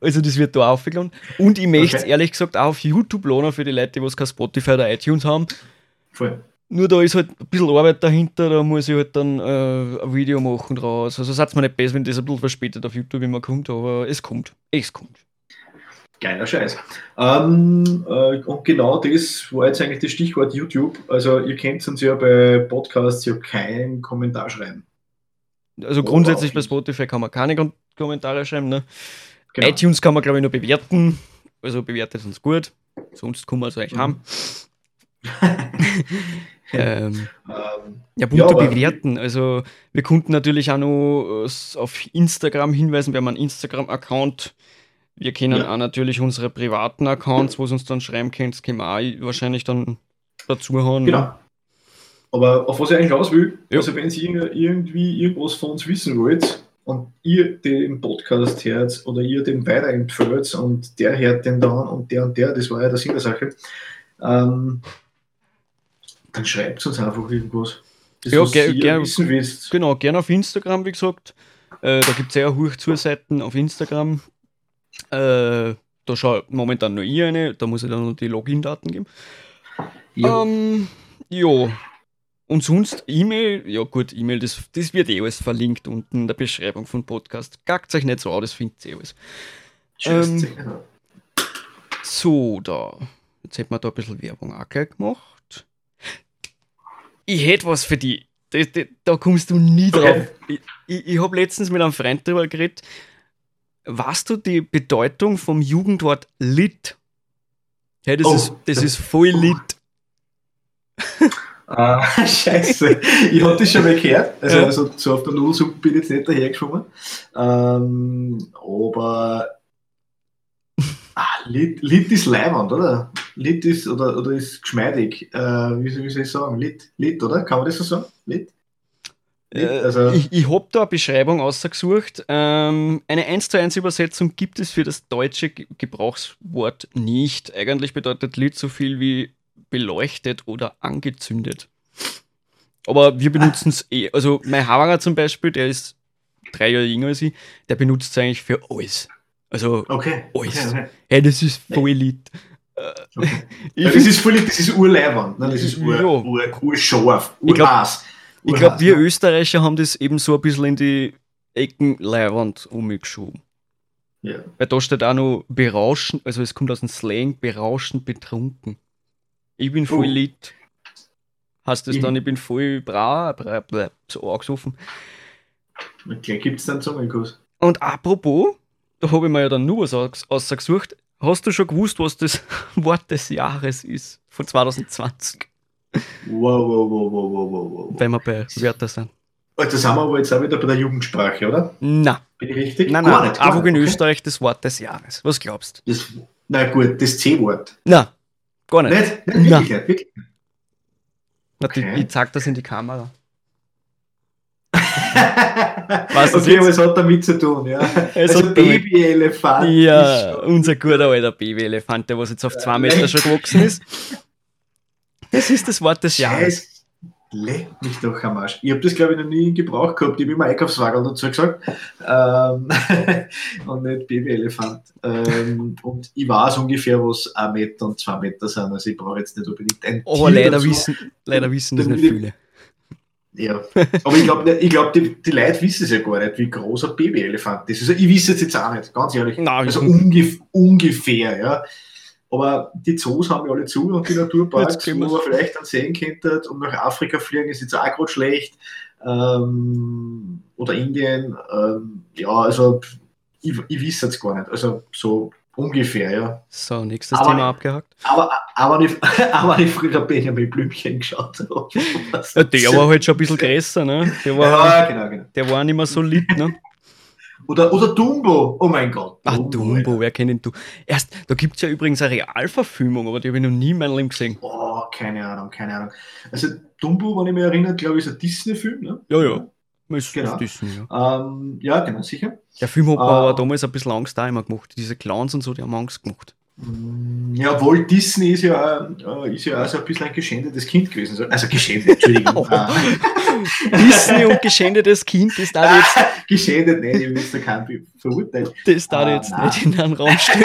also das wird da aufgeladen. Und ich möchte es okay. ehrlich gesagt auch auf YouTube laden für die Leute, die kein Spotify oder iTunes haben. Voll. Nur da ist halt ein bisschen Arbeit dahinter, da muss ich halt dann äh, ein Video machen draus. Also sagt mir nicht besser, wenn das ein bisschen verspätet auf YouTube immer kommt, aber es kommt. Es kommt. Geiler Scheiß. Ähm, äh, und genau das war jetzt eigentlich das Stichwort YouTube. Also ihr kennt uns ja bei Podcasts ja keinen Kommentar schreiben. Also grundsätzlich bei Spotify kann man keine Kommentare schreiben. Ne? Genau. iTunes kann man, glaube ich, nur bewerten. Also bewertet uns gut. Sonst kann man es eigentlich mhm. haben. ähm, ähm, ja, bunter ja, bewerten. Also wir konnten natürlich auch noch äh, auf Instagram hinweisen. Wir haben einen Instagram-Account. Wir kennen ja. auch natürlich unsere privaten Accounts, wo es uns dann schreiben könnt. Das können wir auch wahrscheinlich dann dazu haben. Genau. Aber auf was ich eigentlich raus will, ja. also wenn ihr irgendwie irgendwas von uns wissen wollt und ihr den Podcast hört oder ihr den weiterempfehlt und der hört den dann und der und der, das war ja der Sinn der Sache, ähm, dann schreibt uns einfach irgendwas. Das, ja, ger ger wissen willst. Genau, gerne auf Instagram, wie gesagt. Äh, da gibt es sehr hoch Seiten auf Instagram. Äh, da schaut momentan nur ich eine, da muss ich dann noch die Login-Daten geben. Ja. Ähm, jo, und sonst E-Mail, ja gut, E-Mail, das, das wird eh alles verlinkt unten in der Beschreibung vom Podcast. Gackt euch nicht so an, das findet ihr alles. Ähm, so, da. Jetzt hätten wir da ein bisschen Werbung auch gleich gemacht. ich hätte was für dich. Da, da, da kommst du nie drauf. Ich, ich, ich habe letztens mit einem Freund darüber geredet. Weißt du die Bedeutung vom Jugendwort Lit? Hey, das, Oh. ist, das ist voll Lit. Ah, scheiße. Ich hatte das schon mal gehört. Also, Ja. also so auf der Nudelsuppe bin ich jetzt nicht dahergeschwommen. Ähm, aber ah, Lit, Lit ist leibend, oder? Lit ist oder, oder ist geschmeidig. Äh, wie, soll- wie soll ich sagen? Lit, Lit, oder? Kann man das so sagen? Lit? Äh, Also, ich ich habe da eine Beschreibung ausgesucht. Ähm, eine 1 zu 1 Übersetzung gibt es für das deutsche Ge- Gebrauchswort nicht. Eigentlich bedeutet Lit so viel wie beleuchtet oder angezündet. Aber wir benutzen es eh. Also mein Havarer zum Beispiel, der ist drei Jahre jünger als ich, der benutzt es eigentlich für alles. Also, okay. Alles. okay, okay. hey, das ist voll Lit. okay. Ich, das ist voll, das ist urleibend. Ne? Das ist ur, Ja. ur, urscharf, Ich glaub- urhaß. Ich glaube, wir ne? Österreicher haben das eben so ein bisschen in die Ecken Leihwand umgeschoben. Ja. Weil da steht auch noch berauschend, also es kommt aus dem Slang, berauschend betrunken. Ich bin voll Oh. lit. Heißt das Ich- dann, ich bin voll bra, bra, bra so angesoffen. Okay, gibt es dann Zungenkuss? Und apropos, da habe ich mir ja dann nur was aus- ausgesucht. Hast du schon gewusst, was das Wort des Jahres ist? Von 2020, Wow, wow, wow, wow, wow, wow, wow. wenn wir bei Wörter sind. Also sind wir aber jetzt auch wieder bei der Jugendsprache, oder? Na, Bin ich richtig? nein, nein, nicht, einfach in. Okay. Österreich das Wort des Jahres. Was glaubst Das, na gut, das C-Wort. du? Na, gar nicht. Nicht? Nicht? Nein. Wirklich nicht, wirklich Okay. Ich zeig das in die Kamera. Was das okay, aber es hat damit zu tun, ja. Es Also Babyelefant. Ja, unser guter alter Babyelefant, der was jetzt auf zwei Meter schon gewachsen ist. Das ist das Wort des Jahres. Leck mich doch am Arsch. Ich habe das, glaube ich, noch nie in Gebrauch gehabt. Ich habe immer Einkaufswagen dazu gesagt. Ähm, und nicht Babyelefant. Ähm, und ich weiß ungefähr, was ein Meter und zwei Meter sind. Also ich brauche jetzt nicht unbedingt ein Aber Tier leider dazu. wissen, leider wissen das nicht viele. Ja, aber ich glaube, ich glaub, die, die Leute wissen es ja gar nicht, wie groß ein Babyelefant ist. Also ich weiß es jetzt auch nicht, ganz ehrlich. Nein, Also ungef ungefähr, ja. Aber die Zoos haben ja alle zu und die Naturparks, Jetzt wo man vielleicht dann sehen könnte, und nach Afrika fliegen ist jetzt auch gerade schlecht. Ähm, oder Indien. Ähm, ja, also ich, ich weiß es gar nicht. Also so ungefähr, ja. So, nächstes Aber- Thema abgehakt. Aber, aber, ich, aber ich früher Benjamin Blümchen geschaut habe. Ja, der war halt schon ein bisschen größer, ne? Der war, Ja, genau, genau. der war nicht mehr so lit, ne? Oder, oder Dumbo. Oh mein Gott. Ach, Dumbo, wer kennt ihn du? Erst, da gibt es ja übrigens eine Realverfilmung, aber die habe ich noch nie in meinem Leben gesehen. Oh, keine Ahnung, keine Ahnung. Also Dumbo, wenn ich mich erinnere, glaube ich, ist ein Disney-Film. Ne? Ja, ja. Ist, Genau. Disney, ja. Ähm, ja, genau, sicher. Der Film hat Ah. aber damals ein bisschen Angst da immer gemacht. Diese Clowns und so, die haben Angst gemacht. Mm, Ja, Walt Disney ist ja, äh, ist ja auch so ein bisschen ein geschändetes Kind gewesen. So- Also geschändet, Entschuldigung. äh, Disney und geschändetes Kind, das darf ich jetzt, geschändet, nein, ich will jetzt da keinen verurteilen. das darf Ah, jetzt nein. nicht in einen Raum stellen.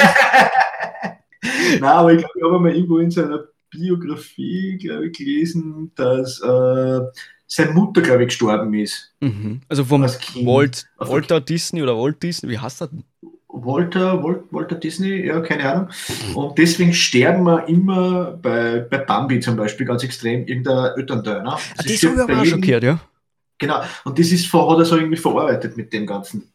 Nein, aber ich glaube, ich habe mal irgendwo in seiner Biografie, glaube ich, gelesen, dass äh, seine Mutter, glaube ich, gestorben ist. Mhm. Also vom. Walt, Walter Disney oder Walt Disney, wie heißt er denn? Walter, Wal- Walter Disney, ja, keine Ahnung. Und deswegen sterben wir immer bei, bei Bambi zum Beispiel ganz extrem irgendein. Ne? Ah, Das das stirbt habe ich bei aber auch gehört, ja. Genau. Und das ist hat er so irgendwie verarbeitet mit dem Ganzen.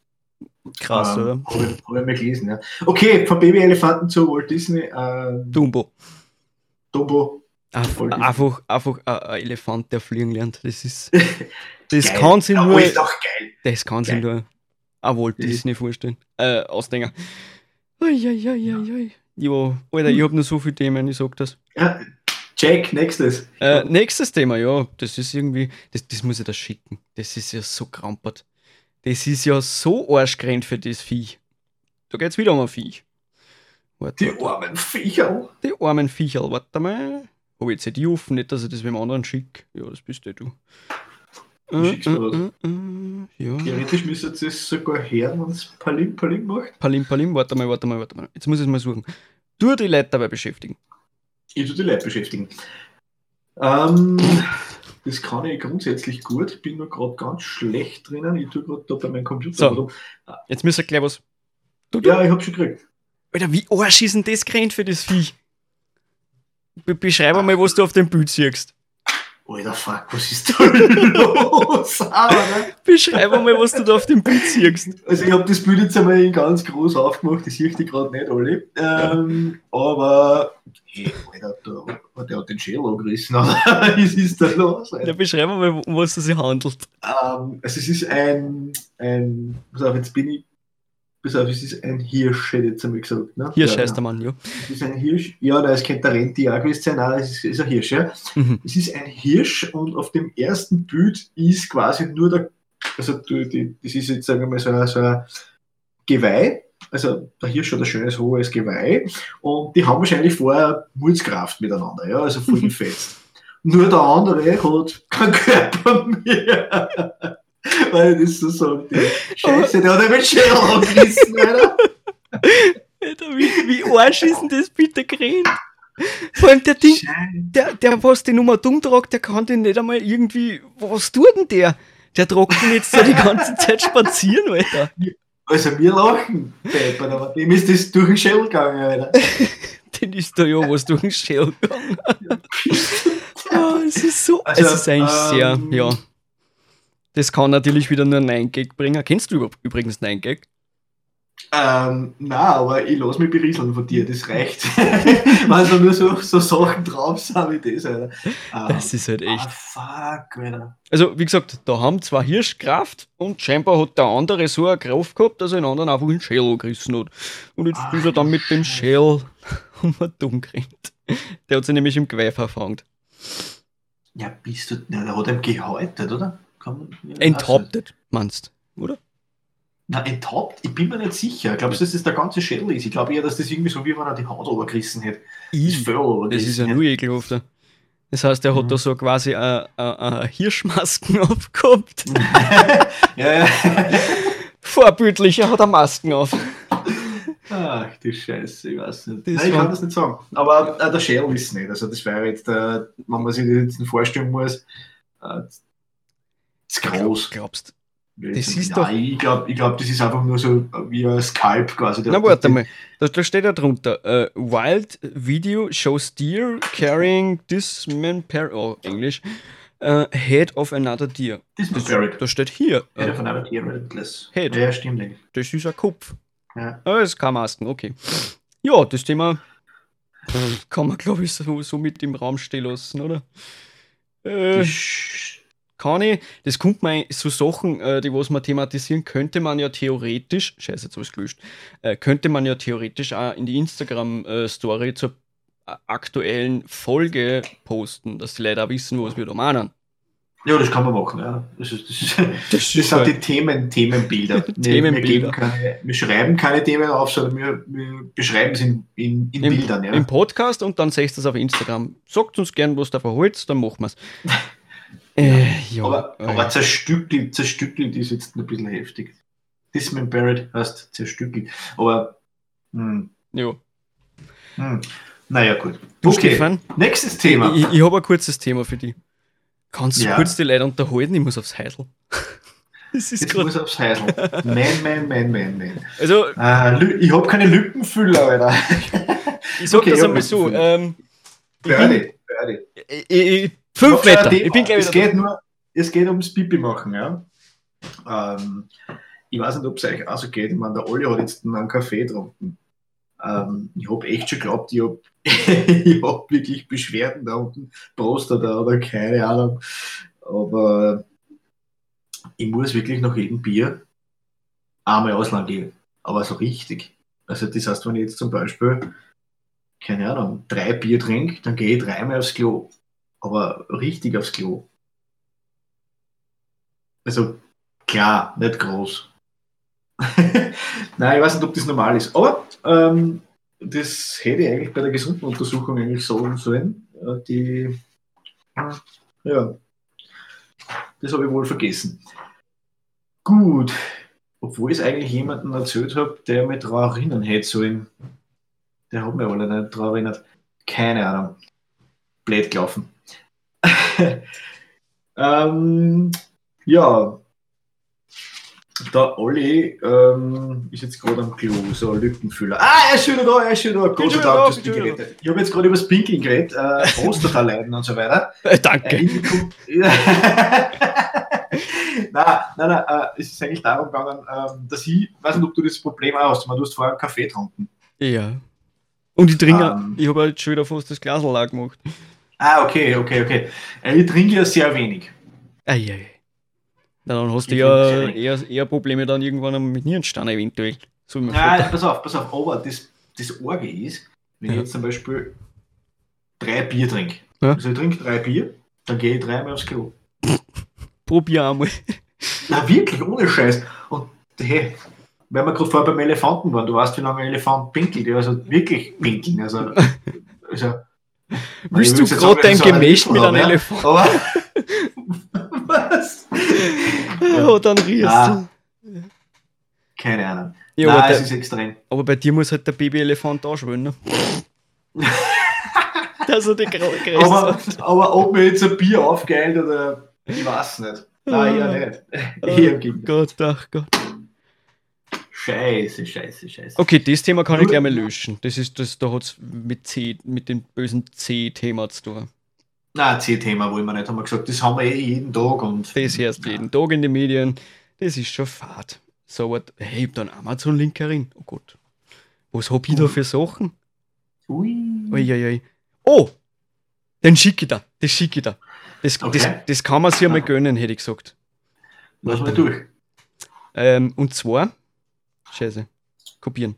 Krass, ähm, oder? Habe ich, hab ich mal gelesen, ja. Okay, von Babyelefanten zu Walt Disney, ähm, Dumbo. Dumbo. Einf-. Einfach, einfach ein Elefant, der fliegen lernt. Das ist. Das Geil. kann sich Ja, nur. ist. Das kann Geil. nur ein Walt Das ist- Disney vorstellen. Äh, Ausdenker. Uiuiuiui. Ja, Alter, ich habe nur so viele Themen, ich sag das. Ja, Jack, nächstes. Äh, nächstes Thema, ja, das ist irgendwie, das, das muss ich da schicken. Das ist ja so krampert. Das ist ja so arschgrennt für das Viech. Da geht's wieder um ein Viech. Warte, Die warte. armen Viecher. Die armen Viecherl, warte mal. Hab ich jetzt nicht die offen, nicht, dass ich das wem anderen schicke. Ja, das bist eh du. Mir was. äh, äh, ja. Theoretisch müsste das sogar hören, wenn es Palim Palim macht. Palim, Palim, warte mal, warte mal, warte mal. Jetzt muss ich es mal suchen. Du die Leute dabei beschäftigen. Ich tue die Leute beschäftigen. Ähm, das kann ich grundsätzlich gut. Bin nur gerade ganz schlecht drinnen. Ich tue gerade da bei meinem Computer. So. Jetzt müsst ihr gleich was. Du, du. Ja, ich habe schon gekriegt. Alter, wie arsch ist denn das gerannt für das Viech? Be beschreib mal, was du auf dem Bild siehst. Alter, fuck, was ist da los? Aber, ne? Beschreib mal, was du da auf dem Bild siehst. Also ich habe das Bild jetzt einmal in ganz groß aufgemacht, das sehe ich gerade nicht alle. Ähm, aber hey, Alter, der, der hat den Schädel angerissen, was ist da los? Alter? Ja, beschreib mal, um was es sich handelt. Ähm, also es ist ein, ein, pass auf, jetzt bin ich, pass auf, es ist ein Hirsch, hätte ich jetzt einmal gesagt. Ne? Hirsch ja, heißt genau. der Mann, ja. Es ist ein Hirsch, ja, das könnte der Renti auch gewesen sein, nein, es ist, ist ein Hirsch, ja. Mhm. Es ist ein Hirsch und auf dem ersten Bild ist quasi nur der, also die, die, das ist jetzt, sagen wir mal, so ein, so ein Geweih, also der Hirsch hat ein schönes hohes Geweih und die haben wahrscheinlich vorher Mulzkraft miteinander, ja, also voll gefetzt. Nur der andere hat keinen Körper mehr. Weil das so sagen darf. Scheiße, der hat einen mit Schädel angerissen, Alter. Alter, wie, wie Arsch ist denn das bitte gerannt? Vor allem der Ding, der, der, was die Nummer dumm tragt, der kann den nicht einmal irgendwie, was tut denn der? Der tragt den jetzt so die ganze Zeit spazieren, Alter. Also wir lachen, Pepper, aber dem ist das durch den Schädel gegangen, Alter. Den ist da ja was durch den Shell gegangen. Ah, es ist so, Also, es ist eigentlich sehr, ähm, ja. Das kann natürlich wieder nur 9-Gag bringen. Kennst du übrigens 9-Gag? Ähm, nein, aber ich lasse mich berieseln von dir, das reicht. Weil so nur so, so Sachen drauf sind wie das, Alter. Ähm, Das ist halt echt. Ah, fuck, Alter. Also, wie gesagt, da haben zwei Hirschkraft und scheinbar hat der andere so eine Kraft gehabt, dass er den anderen einfach in den Schädel gerissen hat. Und jetzt Ach, ist er dann mit dem. Schädel um den dumm gerannt. Der hat sich nämlich im Geweih verfangt. Ja, bist du, ja, der hat ihm gehäutet, oder? Kann man, ja, Enthauptet, meinst oder? Na, enthaupt? Ich bin mir nicht sicher. Glaubst du, dass das der ganze Schädel ist? Ich glaube eher, dass das irgendwie so wie wenn er die Haut obergerissen hätte. Das I, Fell das obergerissen ist ja nur ekelhafter. Das heißt, er hat Mhm. da so quasi eine, eine, eine Hirschmasken aufgehabt. ja, ja. Vorbildlich, er hat eine Masken auf. Ach, du Scheiße, ich weiß nicht. Das Nein, ich kann das nicht sagen. Aber äh, der Schädel ist es nicht. Also, das wäre jetzt, äh, wenn man sich das jetzt vorstellen muss, äh, zu groß. Glaubst Das ist Nein, doch- Ich glaube, ich glaub, das ist einfach nur so wie ein Skalp quasi. Der- Na, warte mal. Da, da steht ja drunter: äh, Wild Video shows deer carrying this man per. Oh, Englisch. äh, head of another deer. Das Das, Barrett. da steht hier: Ja, äh, von einer Tierless. Head. Ja, stimmt. Das ist ein Kopf. Ja. Ah, das ist kein Masken, okay. Ja, das Thema kann man, glaube ich, so, so mit im Raum stehen lassen, oder? Äh, Das kann ich, das kommt man so Sachen, äh, die was man thematisieren, könnte man ja theoretisch, scheiße, jetzt habe ich gelöscht, äh, könnte man ja theoretisch auch in die Instagram-Story zur aktuellen Folge posten, dass die Leute auch wissen, was wir da meinen. Ja, das kann man machen, ja. Das, ist, das, ist, Das das sind die Themen, Themenbilder. Wir, Themenbilder. Wir, keine, wir schreiben keine Themen auf, sondern wir, wir beschreiben sie in, in, in Im, Bildern. Ja. Im Podcast und dann seht ihr es auf Instagram. Sagt uns gern, was da verholzt, dann machen wir es. Äh, ja, aber, äh, aber zerstückelt, zerstückelt ist jetzt ein bisschen heftig. Disman Barrett heißt zerstückelt. Aber, hm, ja. hm. naja, gut. Du, Okay, Stefan, nächstes Thema. ich, ich habe ein kurzes Thema für dich. Kannst du Ja. kurz die Leute unterhalten? Ich muss aufs Heidel. Das ist Jetzt muss aufs Heisel. Man, man, man, man, man. Also, Äh, ich habe keine Lückenfüller, Alter. ich sag Okay, das einmal so. Ähm, ich Birdie, Birdie. ich, ich, fünf Meter. Thema. Ich bin gleich es geht nur, es geht ums Pipi machen, ja. Ähm, ich weiß nicht, ob es euch auch so geht. Ich meine, der Olli hat jetzt einen Kaffee getrunken. Ähm, ich habe echt schon geglaubt, ich habe hab wirklich Beschwerden da unten, Prostata oder keine Ahnung. Aber ich muss wirklich nach jedem Bier einmal ausland gehen. Aber so richtig. Also das heißt, wenn ich jetzt zum Beispiel, keine Ahnung, drei Bier trinke, dann gehe ich dreimal aufs Klo. Aber richtig aufs Klo. Also klar, nicht groß. Nein, ich weiß nicht, ob das normal ist. Aber ähm, das hätte ich eigentlich bei der gesunden Untersuchung eigentlich sagen sollen. Äh, Die, ja, das habe ich wohl vergessen. Gut, obwohl ich es eigentlich jemandem erzählt habe, der mich daran erinnern hätte sollen. Der hat mich alle nicht daran erinnert. Keine Ahnung. Blöd gelaufen. ähm, ja. der Olli ähm, ist jetzt gerade am Klo, so Lückenfüller. Ah, er ist schon wieder da, er ist schon da. Gott sei Dank, das Pinkeln geredet. Ich habe jetzt gerade über das Pinkeln geredet, äh, Prostata-Leiden und so weiter. Äh, danke. Äh, nein, nein, nein, äh, es ist eigentlich darum gegangen, äh, dass ich, weiß nicht, ob du das Problem auch hast, man, du hast vorher einen Kaffee getrunken. Ja. Und ich trinke, Ähm. ich habe halt schon wieder fast das Glas gemacht. Ah, okay, okay, okay. Äh, ich trinke ja sehr wenig. Eieiei. Na, dann hast du Ich ja eher, eher Probleme dann irgendwann mit Nierenstein eventuell. So Nein, später- pass auf, pass auf, aber das, das Orge ist, wenn ich Ja. jetzt zum Beispiel drei Bier trinke, Ja. also ich trinke drei Bier, dann gehe ich dreimal aufs Klo. Probier einmal. Na wirklich, ohne Scheiß. Und hey, wenn wir gerade vorher beim Elefanten waren, du weißt, wie lange ein Elefant pinkelt, also wirklich pinkeln. Also, also, Willst du gerade dein ein Gemächt mit einem. Elefant? Aber, was? Ja, dann riechst Ah. du. Keine Ahnung. Ja, Nein, aber, es der, ist extrem. aber bei dir muss halt der Baby-Elefant anschwören. Ne? Dass er die Gro- Aber, aber ob mir jetzt ein Bier aufgeilt oder ich weiß nicht. Nein, ja nicht. Eher im Gegenteil. Gott, ach Gott. Scheiße, scheiße, scheiße. Okay, das Thema kann ich gleich mal löschen. Das ist, das, da hat es mit C, mit dem bösen C-Thema zu tun. Nein, C-Thema wollen wir nicht, haben wir gesagt. Das haben wir eh jeden Tag und. Das hörst jeden Tag in den Medien. Das ist schon fad. So what, hey, ich hab da einen Amazon-Link herin. Oh Gott. Was hab ich da für Sachen? Ui. Uiuiui. Oh! Den schicke ich da. Das schicke ich da. Das, das, Okay. das kann man sich einmal gönnen, hätte ich gesagt. Lass mal durch. Ähm, und zwar, scheiße, kopieren.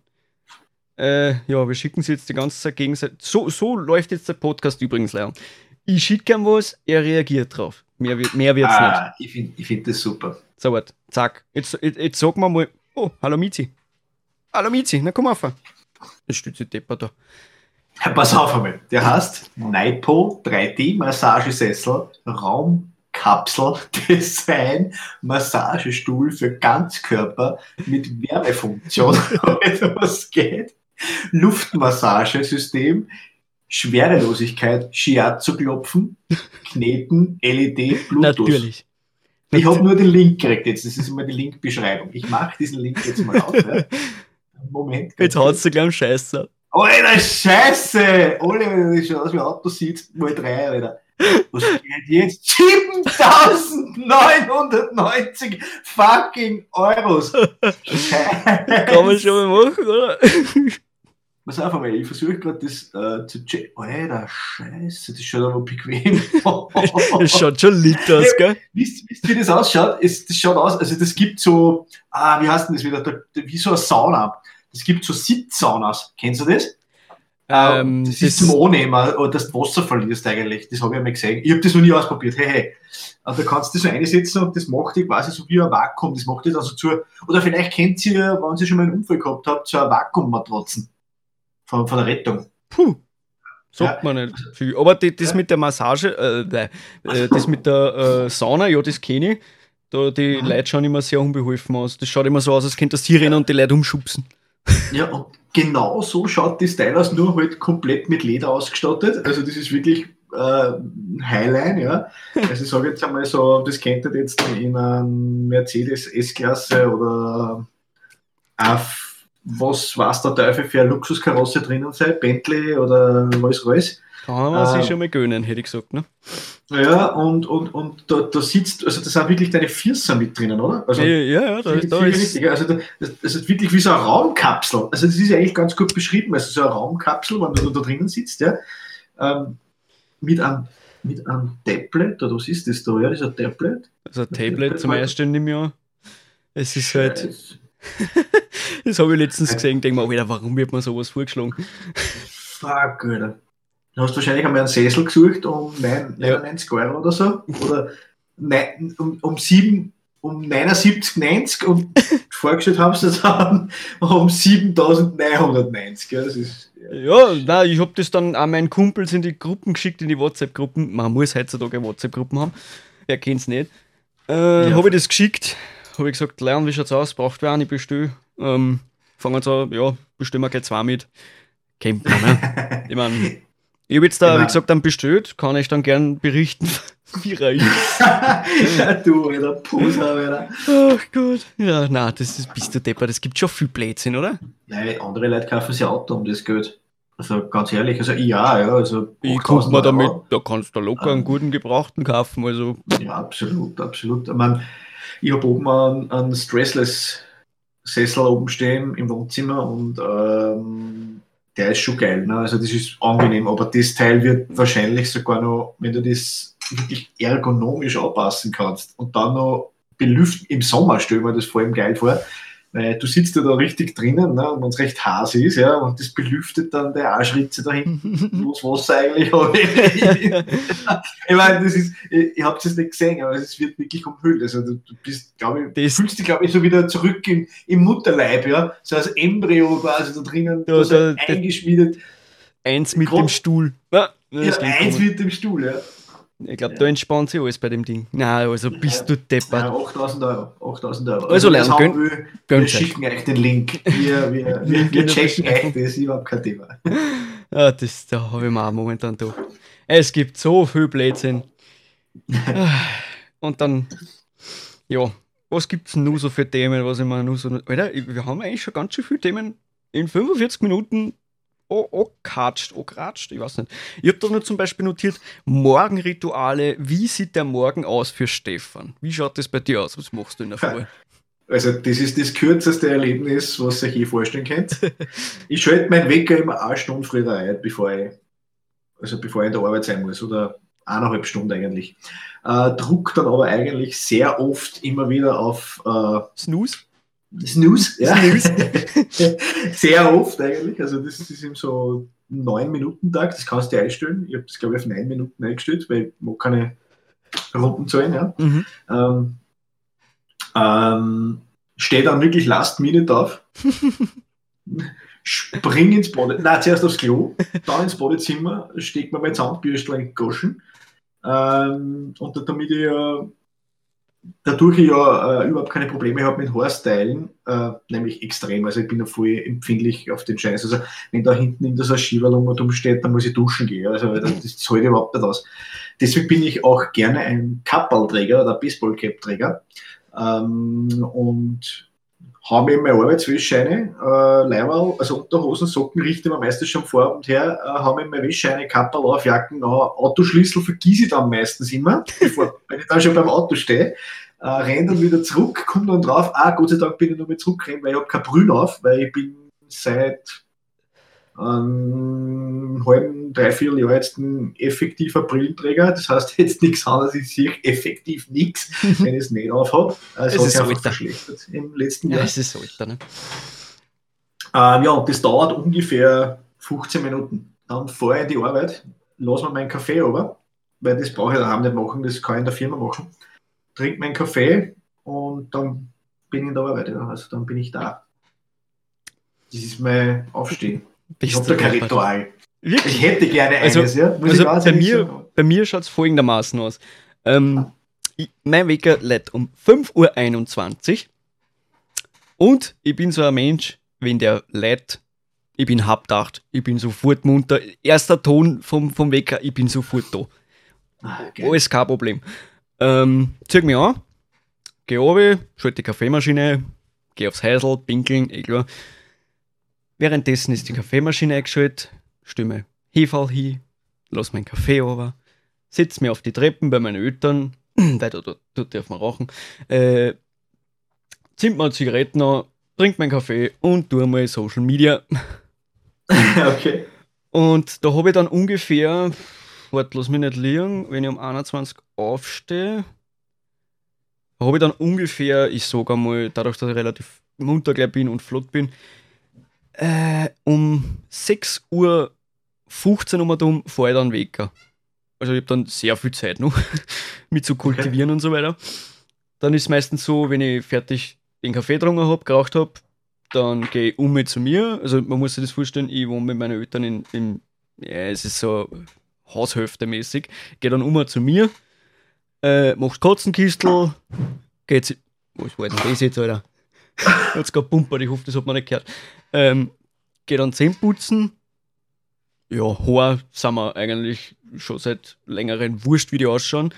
Äh, ja, wir schicken sie jetzt die ganze Zeit gegenseitig. So, so läuft jetzt der Podcast übrigens, Leon. Ich schicke ihm was, er reagiert drauf. Mehr, wird- mehr wird's nicht. Ah, ich finde ich find das super. So, warte, zack. Jetzt, jetzt, jetzt sagen wir mal, oh, hallo Mizi. Hallo Mizi, na komm auf. Jetzt steht die Depper da. Ja, pass auf einmal. Der heißt Naipo 3D-Massagesessel, Raumkapsel, Design, Massagestuhl für Ganzkörper mit Wärmefunktion. also was geht? Luftmassagesystem, Schwerelosigkeit, Shiatsu klopfen, Kneten, LED, Bluetooth. Natürlich. Ich habe nur den Link gekriegt jetzt. Das ist immer die Linkbeschreibung. Ich mache diesen Link jetzt mal auf. Ja. Moment. Jetzt haut du gleich am Scheiße. Oh, Alter, Scheiße! Alle, das schaut aus wie ein Auto sieht, mal drei, Alter. Was geht jetzt? 7990 fucking Euros! Kann man schon mal machen, oder? Pass auf einmal, ich versuche gerade das äh, zu checken. Alter, Scheiße, das schaut aber bequem Das schaut schon lit aus, gell? Wisst, wisst ihr, wie das ausschaut? Es, das schaut aus, also das gibt so, ah, wie heißt denn das wieder? Wie so eine Sauna. Das gibt so Sitzsaunas. Kennst du das? Ähm, das, das- ist zum Annehmen, oder dass du Wasser verlierst eigentlich. Das habe ich einmal gesehen. Ich habe das noch nie ausprobiert. Hey, hey. Also da kannst du das so einsetzen und das macht dich quasi so wie ein Vakuum. Das macht dich dann so zu. Oder vielleicht kennt ihr, wenn ihr schon mal einen Unfall gehabt habt, so ein Vakuummatratzen. Von, von der Rettung. Puh. Sagt Ja. man nicht viel. Aber die, das Ja. mit der Massage, äh, nein, äh, das mit der äh, Sauna, ja, das kenne ich. Da, die Mhm. Leute schauen immer sehr unbeholfen aus. Das schaut immer so aus, als könnte das hier rennen und die Leute umschubsen. Ja, und genau so schaut das Teil aus, nur halt komplett mit Leder ausgestattet. Also das ist wirklich äh, Highline, ja. Also ich sage jetzt einmal so, das kennt ihr jetzt in einem Mercedes S-Klasse oder auf was weiß der Teufel für eine Luxuskarosse drinnen sei, Bentley oder was alles. Kann man sich Ähm. schon mal gönnen, hätte ich gesagt. Ne? Ja, und, und, und da, da sitzt, also da sind wirklich deine Vierser mit drinnen, oder? Also, ja, ja, ja, da, da ist. richtig. Also da- das, das ist wirklich wie so eine Raumkapsel. Also das ist ja eigentlich ganz gut beschrieben. Also so eine Raumkapsel, wenn du da drinnen sitzt, ja, ähm, mit einem mit einem Tablet, oder was ist das da? Ja, das ist ein Tablet. Also ein Tablet zum ersten nicht mehr. Es ist halt, das habe ich letztens gesehen, denke mir, Alter, warum wird mir sowas vorgeschlagen? Fuck, Alter. Du hast wahrscheinlich einmal einen Sessel gesucht um neun- Ja. 99 Euro oder so. Oder nein, um, um, sieben, um 79,90 und vorgestellt haben sie dann um 7990. Ja, das ist, ja. Ja, nein, ich habe das dann an meinen Kumpels in die Gruppen geschickt, in die WhatsApp-Gruppen. Man muss heutzutage WhatsApp-Gruppen haben. Wer kennt es nicht? Äh, Ja. Habe ich das geschickt. Habe ich gesagt, Leon, wie schaut's aus? Braucht wer einen? Ich bestelle. Ähm, fangen wir an, ja, bestellen wir gleich zwei mit. Man, ne? Ich meine, ich habe jetzt da, Genau. wie gesagt, dann bestellt. Kann ich dann gern berichten, Vierer ist. ja, du, Alter, Poser, Alter. Ach Gott. Ja, na, das ist, bist du depper. Das gibt schon viel Blödsinn, oder? Nein, andere Leute kaufen sich Auto um das Geld. Also ganz ehrlich, also ja, ja, also Ich mal 8000 damit, Euro. da kannst du locker einen guten Gebrauchten kaufen. Also, Ja, absolut, absolut. Ich meine, ich habe oben einen, einen Stressless-Sessel oben stehen im Wohnzimmer und ähm, der ist schon geil. Ne? Also das ist angenehm, aber das Teil wird wahrscheinlich sogar noch, wenn du das wirklich ergonomisch anpassen kannst und dann noch belüften, im Sommer stelle ich mir das vor allem geil vor, weil du sitzt ja da richtig drinnen, ne? wenn es recht heiß ist, ja, und das belüftet dann der Arschritze da hinten, wo das Wasser eigentlich. Ich meine, das ist, ich, habe es jetzt nicht gesehen, aber es wird wirklich umhüllt. Also du, du bist, glaube ich, Das- fühlst dich, glaube ich, so wieder zurück im, im Mutterleib, ja. So als Embryo quasi da drinnen, da- da- eingeschmiedet. eins mit Grad- dem Stuhl. Ja, Ja, eins komisch. mit dem Stuhl, ja. Ich glaube, ja. da entspannt sich alles bei dem Ding. Nein, also bist du ja deppert. 8000 Euro. 8000 Euro. Also das lernen, gönn- wir, wir schicken euch den Link. Wir, wir, wir, wir checken euch. das ist überhaupt kein Thema. Ja, das da habe ich mir auch momentan da. Es gibt so viel Blödsinn. Und dann, ja, was gibt es nur so für Themen, was ich mir nur so. Alter, wir haben eigentlich schon ganz schön viele Themen in 45 Minuten angekatscht, angeratscht, ich weiß nicht. Ich habe da nur zum Beispiel notiert, Morgenrituale, wie sieht der Morgen aus für Stefan? Wie schaut das bei dir aus? Was machst du in der Früh? Also, das ist das kürzeste Erlebnis, was ihr je vorstellen könnt. Ich schalte meinen Wecker immer eine Stunde früher ein, bevor ich, also bevor ich in der Arbeit sein muss, oder eineinhalb Stunden eigentlich. Äh, druck dann aber eigentlich sehr oft immer wieder auf äh, Snooze? Snooze. Ja. Snooze. sehr oft eigentlich. Also, das ist im so 9-Minuten-Tag, das kannst du dir einstellen. Ich habe das, glaube ich, auf 9 Minuten eingestellt, weil ich mag keine Rundenzahlen. Ja. Mhm. Ähm, ähm, stehe dann wirklich last minute auf, spring ins Bade, nein, zuerst aufs Klo, dann ins Badezimmer, steckt mir mein Zahnbürstel in Goschen. Ähm, und da- damit ich ja dadurch ich ja äh, überhaupt keine Probleme habe mit Haarstylen, äh, nämlich extrem. Also ich bin da voll empfindlich auf den Scheiß. Also wenn da hinten in um und um steht, dann muss ich duschen gehen. Also das, das halte ich überhaupt nicht aus. Deswegen bin ich auch gerne ein Kappalträger oder Baseballcap-Träger. Ähm, und habe mir meine Arbeitswäschscheine, äh, Leiberl, also Unterhosen, Socken richte ich mir meistens schon vor und her, äh, habe mir meine Wäschscheine, Kapperl auf, Jacken, auf, Autoschlüssel vergieße ich dann meistens immer, bevor, wenn ich dann schon beim Auto stehe, äh, renne dann wieder zurück, komme dann drauf, ah, Gott sei Dank bin ich noch mal zurückgerannt, weil ich habe kein Brühen auf, weil ich bin seit einem halben, dreiviertel Jahr jetzt ein effektiver Brillenträger. Das heißt jetzt nichts anderes, ich sehe effektiv nichts, wenn ich es nicht aufhabe. Also Es ist einfach verschlechtert im letzten Ja, Jahr. es ist Alter, ne? Ähm, ja, und das dauert ungefähr 15 Minuten. Dann fahre ich in die Arbeit, lasse mir meinen Kaffee aber, weil das brauche ich daheim nicht machen, das kann ich in der Firma machen. Trinke meinen Kaffee und dann bin ich in der Arbeit. Ja. Also dann bin ich da. Das ist mein Aufstehen. Ich habe da kein. Ritual. Wirklich? Ich hätte gerne Also- eines, ja. Muss also bei mir-. Bei mir schaut es folgendermaßen aus. Ähm, ich, mein Wecker lädt um 5.21 Uhr und ich bin so ein Mensch, wenn der lädt, ich bin halbdacht, ich bin sofort munter. Erster Ton vom, vom Wecker, ich bin sofort da. Ah, geil. Alles kein Problem. Ähm, zieh mich an, geh runter, schalte die Kaffeemaschine, geh aufs Häusl, pinkeln, eh klar. Währenddessen ist die Kaffeemaschine eingeschaltet, stimme Heferl hin, lass meinen Kaffee runter, sitz mir auf die Treppen bei meinen Eltern, weil da, da, da darf man rauchen, äh, zünd mir Zigaretten an, trink meinen Kaffee und tu mal Social Media. okay. Und da habe ich dann ungefähr, warte, lass mich nicht liegen, wenn ich um 21 aufstehe, habe ich dann ungefähr, ich sage einmal, dadurch, dass ich relativ munter gleich bin und flott bin, äh, um 6 Uhr 15 Uhr dumm fahre ich dann Wecker. Also ich habe dann sehr viel Zeit noch, mit zu kultivieren und so weiter. Dann ist es meistens so, wenn ich fertig den Kaffee getrunken habe, geraucht habe, dann gehe ich um mich zu mir. Also man muss sich das vorstellen, ich wohne mit meinen Eltern in, in ja, es ist so Haushälfte-mäßig. Gehe dann um zu mir, äh, machst Katzenkistel, geht's. Was war denn das jetzt, Alter? Hat's gerade pumpert, ich hoffe, das hat man nicht gehört. Ähm, geh dann Zähne putzen. Ja, Haar sind wir eigentlich schon seit längerem wurscht, wie die ausschauen.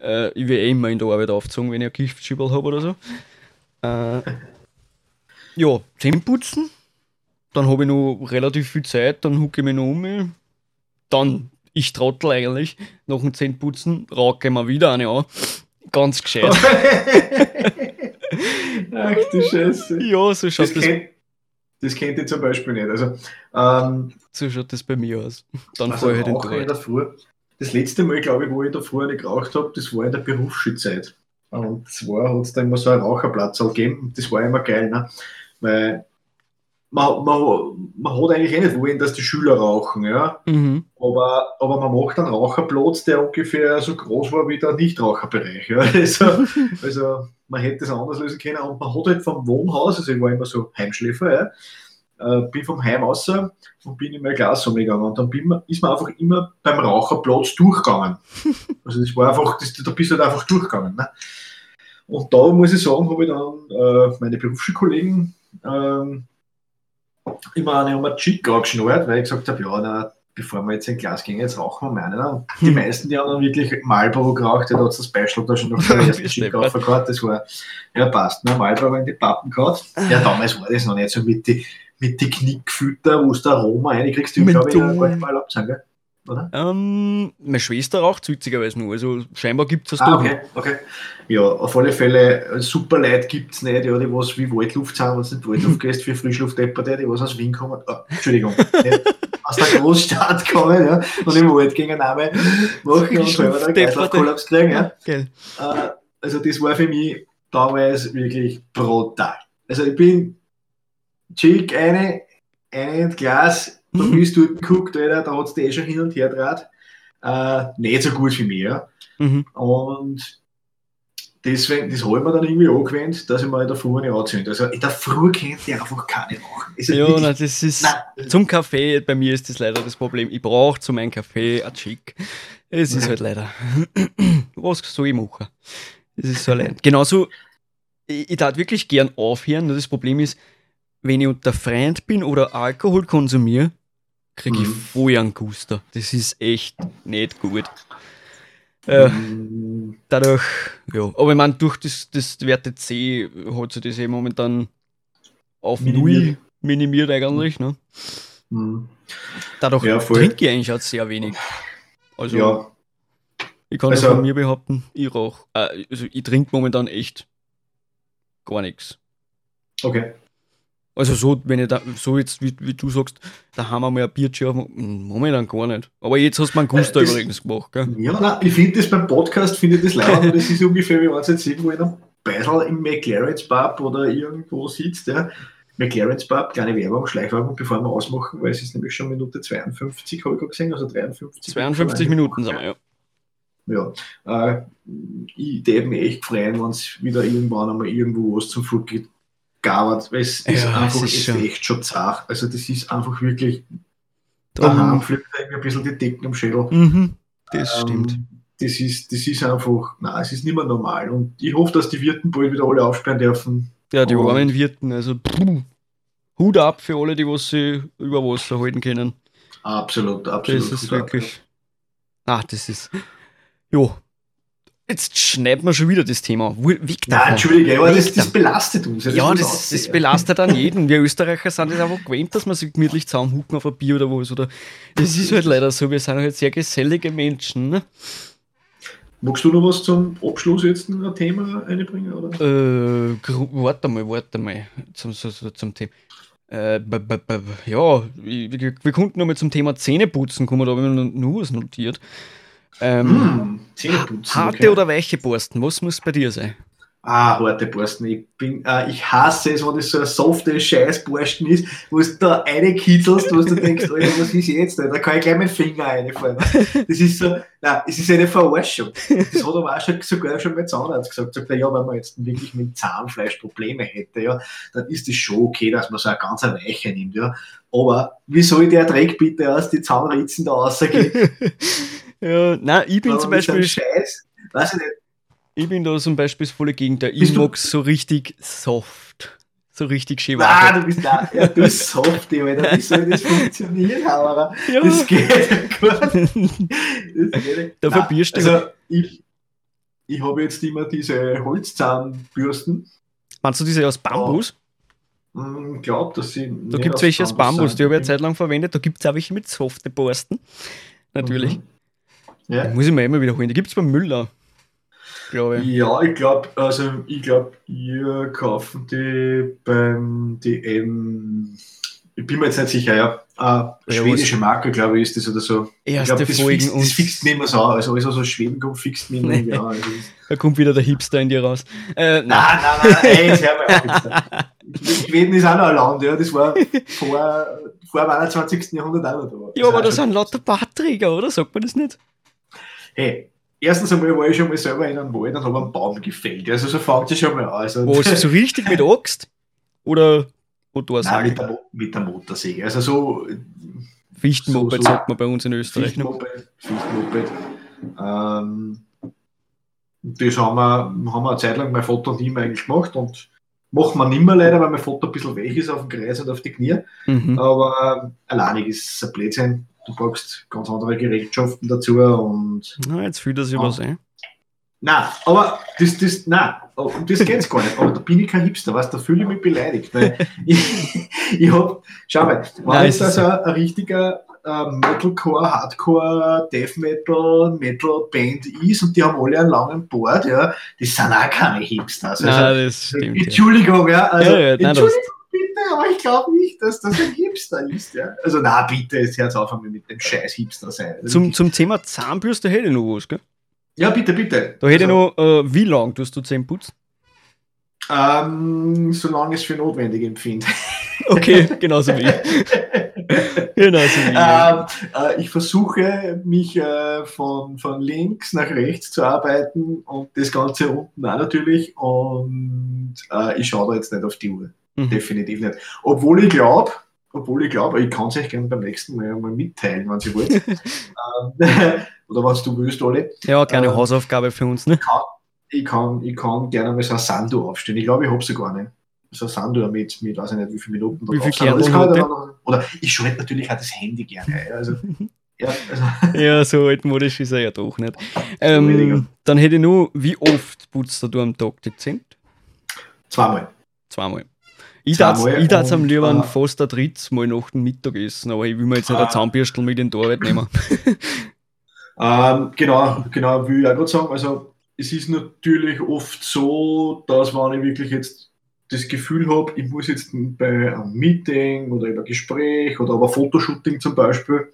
Äh, ich will eh immer in der Arbeit aufzogen, wenn ich ein Giftschübel habe oder so. Äh, ja, Zähne putzen. Dann habe ich noch relativ viel Zeit, dann hucke ich mich noch um. Dann, ich trottel eigentlich, nach dem Zähneputzen, rauche ich mir wieder eine an. Ganz gescheit. Ach du Scheiße. ja, so schaut Das, das, kennt, das kennt ihr zum Beispiel nicht. Also, ähm, so schaut das bei mir aus. Dann also fahre ich halt in in der Früh. Das letzte Mal, glaube ich, wo ich da früher nicht geraucht habe, das war in der Berufsschulzeit. Und zwar hat es da immer so einen Raucherplatz gegeben. Das war immer geil, ne? Weil man, man, man hat eigentlich eh nicht wollen, dass die Schüler rauchen, ja. Mhm. Aber, aber man macht einen Raucherplatz, der ungefähr so groß war wie der Nichtraucherbereich. Ja. Also, also man hätte es anders lösen können. Und man hat halt vom Wohnhaus, also ich war immer so Heimschläfer, ja, äh, bin vom Heim raus und bin in meine Klasse umgegangen. Und dann bin ist man einfach immer beim Raucherplatz durchgegangen. Also das war einfach, das, da bist du halt einfach durchgegangen. Ne? Und da muss ich sagen, habe ich dann äh, meine Berufsschulkollegen ähm, immer eine um einen Chick angeschnallt, weil ich gesagt habe, ja, na, bevor wir jetzt in Glas gehen, jetzt rauchen wir mal einen. Und die meisten, die haben dann wirklich Marlboro geraucht, da hat das Beispiel da schon noch der ersten aufgehört, das war, ja passt, ne, Marlboro in die Pappen gehauen. Ja, damals war das noch nicht so mit die, mit die Knickfütter, wo du da Aroma reinkriegst, die glaube ich gar nicht mal gell? Oder? Ähm, meine Schwester raucht witzigerweise nur. Also scheinbar gibt es das Ah, doch. okay, okay. Ja, auf alle Fälle, äh, super Leute gibt es nicht, ja, die was wie Waldluft sind, wenn du die Waldluft gehst, für Frischluftdepperte, die was aus Wien kommen, ah, Entschuldigung, nicht aus der Großstadt kommen, ja, und im Wald gegen einen Namen machen und selber den Kreislaufkollaps kriegen, ja. Geil. Äh, Also das war für mich damals wirklich brutal. Also ich bin Chick, eine, eine ins Glas, da Mhm. bist du geguckt, Alter, da hat es eh schon hin und her draht. Äh, nicht so gut für mich, ja. Mhm. Und deswegen, das habe ich mir dann irgendwie angewöhnt, dass ich mir in der Früh nicht anzünde. Also in der Früh kennt ihr einfach keine machen. Es ist Ja, na, das ist. Nein. Zum Kaffee, bei mir ist das leider das Problem. Ich brauche zu meinem Kaffee ein Chick. Es ist halt leider. Was soll ich machen? Es ist so allein. Genauso, ich, ich darf wirklich gern aufhören. Nur das Problem ist, wenn ich unter Freund bin oder Alkohol konsumiere, kriege ich Mhm. voll einen Guster. Das ist echt nicht gut. Äh, Mm, dadurch, ja. Aber ich meine, durch das, das Werte C hat sich das eh momentan auf Minimiert. null minimiert eigentlich. Ne? mm. Dadurch Ja, trinke ich eigentlich auch sehr wenig. Also, Ja, ich kann Also- von mir behaupten, ich rauche. Äh, also, ich trinke momentan echt gar nichts. okay. Also, so, wenn ich da, so jetzt, wie, wie du sagst, da haben wir mal ein Bierchen auf. Momentan gar nicht. Aber jetzt hast du meinen Guster Äh, übrigens gemacht, gell? Ja, nein, ich finde das beim Podcast, finde ich das leid, aber das ist ungefähr, wie wenn es jetzt irgendwo in einem Beisel im McLaren's Pub oder irgendwo sitzt, ja. McLaren's Pub, kleine Werbung, Schleichwerbung, bevor wir ausmachen, weil es ist nämlich schon Minute 52, habe ich gerade gesehen, also 53. 52 Minuten sind wir, ja. Ja, äh, ich würde mich echt freuen, wenn es wieder irgendwann einmal irgendwo was zum Flug Gabert, weil es ist Ja, einfach es ist ist schon- echt schon zart. Also das ist einfach wirklich, daheim fliegt irgendwie ein bisschen die Decken am Schädel. mhm, das Ähm, stimmt. Das ist, das ist einfach, nein, es ist nicht mehr normal. Und ich hoffe, dass die Wirten bald wieder alle aufsperren dürfen. Ja, die und- armen Wirten, also puh, Hut ab für alle, die was sie über Wasser halten können. Absolut, absolut. Das ist wirklich. Ah, das ist. Jo. Jetzt schneiden wir schon wieder das Thema. Weg Nein. Entschuldige, aber das, das belastet uns. Ja, muss das, das belastet an jeden. Wir Österreicher sind das einfach gewöhnt, dass wir sich gemütlich zusammenhucken auf ein Bier oder was. Oder das ist halt leider so. Wir sind halt sehr gesellige Menschen. Ne? Magst du noch was zum Abschluss jetzt ein Thema einbringen? Oder? Äh, warte mal, warte mal. Zum, so, zum Thema. Äh, b- b- b- ja, wir, wir wir konnten noch mal zum Thema Zähneputzen kommen, da habe ich mir nur was notiert. Ähm, Hm. Harte okay. oder weiche Borsten, was muss bei dir sein? Ah, harte Borsten. Ich, bin, äh, ich hasse es, wenn das so eine softe Scheißborsten ist, wo du da reinkitzelst, wo du denkst, Alter, was ist jetzt? Da kann ich gleich meinen Finger reinfallen. Das ist so, nein, es ist eine Verarschung. Das hat aber auch schon, sogar schon mein Zahnarzt gesagt. Sagt ja, wenn man jetzt wirklich mit Zahnfleisch Probleme hätte, ja, dann ist es schon okay, dass man so eine ganz weiche nimmt, ja. Aber wie soll der Dreck bitte aus die Zahnritzen da rausgehen? ja, nein, ich bin Aber zum Beispiel, Scheiß, weiß ich nicht. ich bin da zum Beispiel das volle Gegenteil. Ich mag so richtig soft. So richtig schön Ah, du bist da, ja, du bist Softie, Alter. Wie soll das funktionieren, Hammerer? Ja. Das geht ja gut. Das geht Da verbierst du- Also, ich, ich habe jetzt immer diese Holzzahnbürsten. Meinst du diese aus Bambus? Ich glaube, dass sie. Da gibt es welche aus Bambus, die habe ich eine Zeit lang verwendet. Da gibt es auch welche mit softe Borsten. Natürlich. Mhm. Ja. Die muss ich mir immer wiederholen. Die gibt es beim Müller. Glaube ich. Ja, ich glaube, also ich glaube, ihr kaufen die beim DM. Ich bin mir jetzt nicht sicher, ja. Äh, Ja, schwedische Marke, glaube ich, ist das oder so. Ich Erste glaube, das, Folgen fixt, und das fixt mich immer so. Also alles, was aus Schweden kommt, fixt Nee. irgendwie an. Also, da kommt wieder der Hipster in dir raus. Äh, nein. Nein, nein, nein, ey, jetzt hör mal auf. Schweden ist auch noch ein Land, ja. Das war vor, vor dem 21. Jahrhundert auch noch da. Ja, aber da Also, sind lauter Bartträger, oder? Sagt man das nicht? Hey, erstens einmal war ich schon mal selber in einem Wald und habe einen Baum gefällt. Also so fängt es schon mal an. Also, Wo ist so richtig mit Axt? Oder Nein, Motorsäge? mit der, mit der Motorsäge. Also so Fichtenmoped so- so- sagt man bei uns in Österreich. Ne? Fichtmoped. Fichtmoped. Ähm, das haben wir, haben wir eine Zeit lang mein Vater und ich eigentlich gemacht und machen wir nicht mehr leider, weil mein Vater ein bisschen weich ist auf dem Kreis und auf die Knie. Mhm. Aber ähm, alleinig ist ein Blödsinn. Du brauchst ganz andere Gerätschaften dazu und Na, jetzt fühlt er sich was ein. Nein, aber das, das, nein, um das geht's gar nicht. Aber da bin ich kein Hipster, weißt da fühle ich mich beleidigt. Weil ich, ich hab, schau mal, jetzt es ist also ein richtiger äh, Metalcore, Hardcore, Death Metal, Metal Band ist und die haben alle einen langen Bart, ja, das sind auch keine Hipsters. Also, Nein, das stimmt. Ja. Entschuldigung, ja, also, Ja, ja, nein, das- Entschuldigung bitte, aber ich glaube nicht, dass das ein Hipster ist, ja. Also, na bitte, jetzt hört auf einmal mit dem scheiß Hipster sein. Also, Zum, zum Thema Zahnbürste hätte ich noch was, gell? ja, bitte, bitte. Da hätte ich Also- noch, äh, wie lang tust du Zähne putzen? Ähm, solange es für notwendig empfinde. Okay, genauso wie ich. Genauso wie ich. ähm, äh, ich versuche mich äh, von, von links nach rechts zu arbeiten und das Ganze unten auch natürlich. Und äh, ich schaue da jetzt nicht auf die Uhr. Mhm. Definitiv nicht. Obwohl ich glaube, obwohl ich glaube, ich kann es euch gerne beim nächsten Mal mal mitteilen, wenn Sie wollt. ähm, oder was du willst, Oli. Ja, kleine ähm, Hausaufgabe für uns, ne? Ich kann, ich kann gerne mal so ein Sandu aufstellen. Ich glaube, ich habe sie gar nicht. So ein Sandu mit, mit, weiß ich nicht, wie viele Minuten da Wie viel kann ich noch- Oder ich schalte natürlich auch das Handy gerne. ein. Also, ja, also, Ja, so altmodisch ist er ja doch nicht. Ähm, dann hätte ich nur, wie oft putzt du am Tag die Zähne? zweimal. Zweimal. Ich darf am liebsten äh, fast ein drittes Mal nach dem Mittagessen, aber ich will mir jetzt nicht Ah. eine Zahnbürstel mit in die Arbeit nehmen. Ähm, genau, genau, will ich auch gerade sagen. Also, es ist natürlich oft so, dass wenn ich wirklich jetzt das Gefühl habe, ich muss jetzt bei einem Meeting oder über ein Gespräch oder aber Fotoshooting zum Beispiel,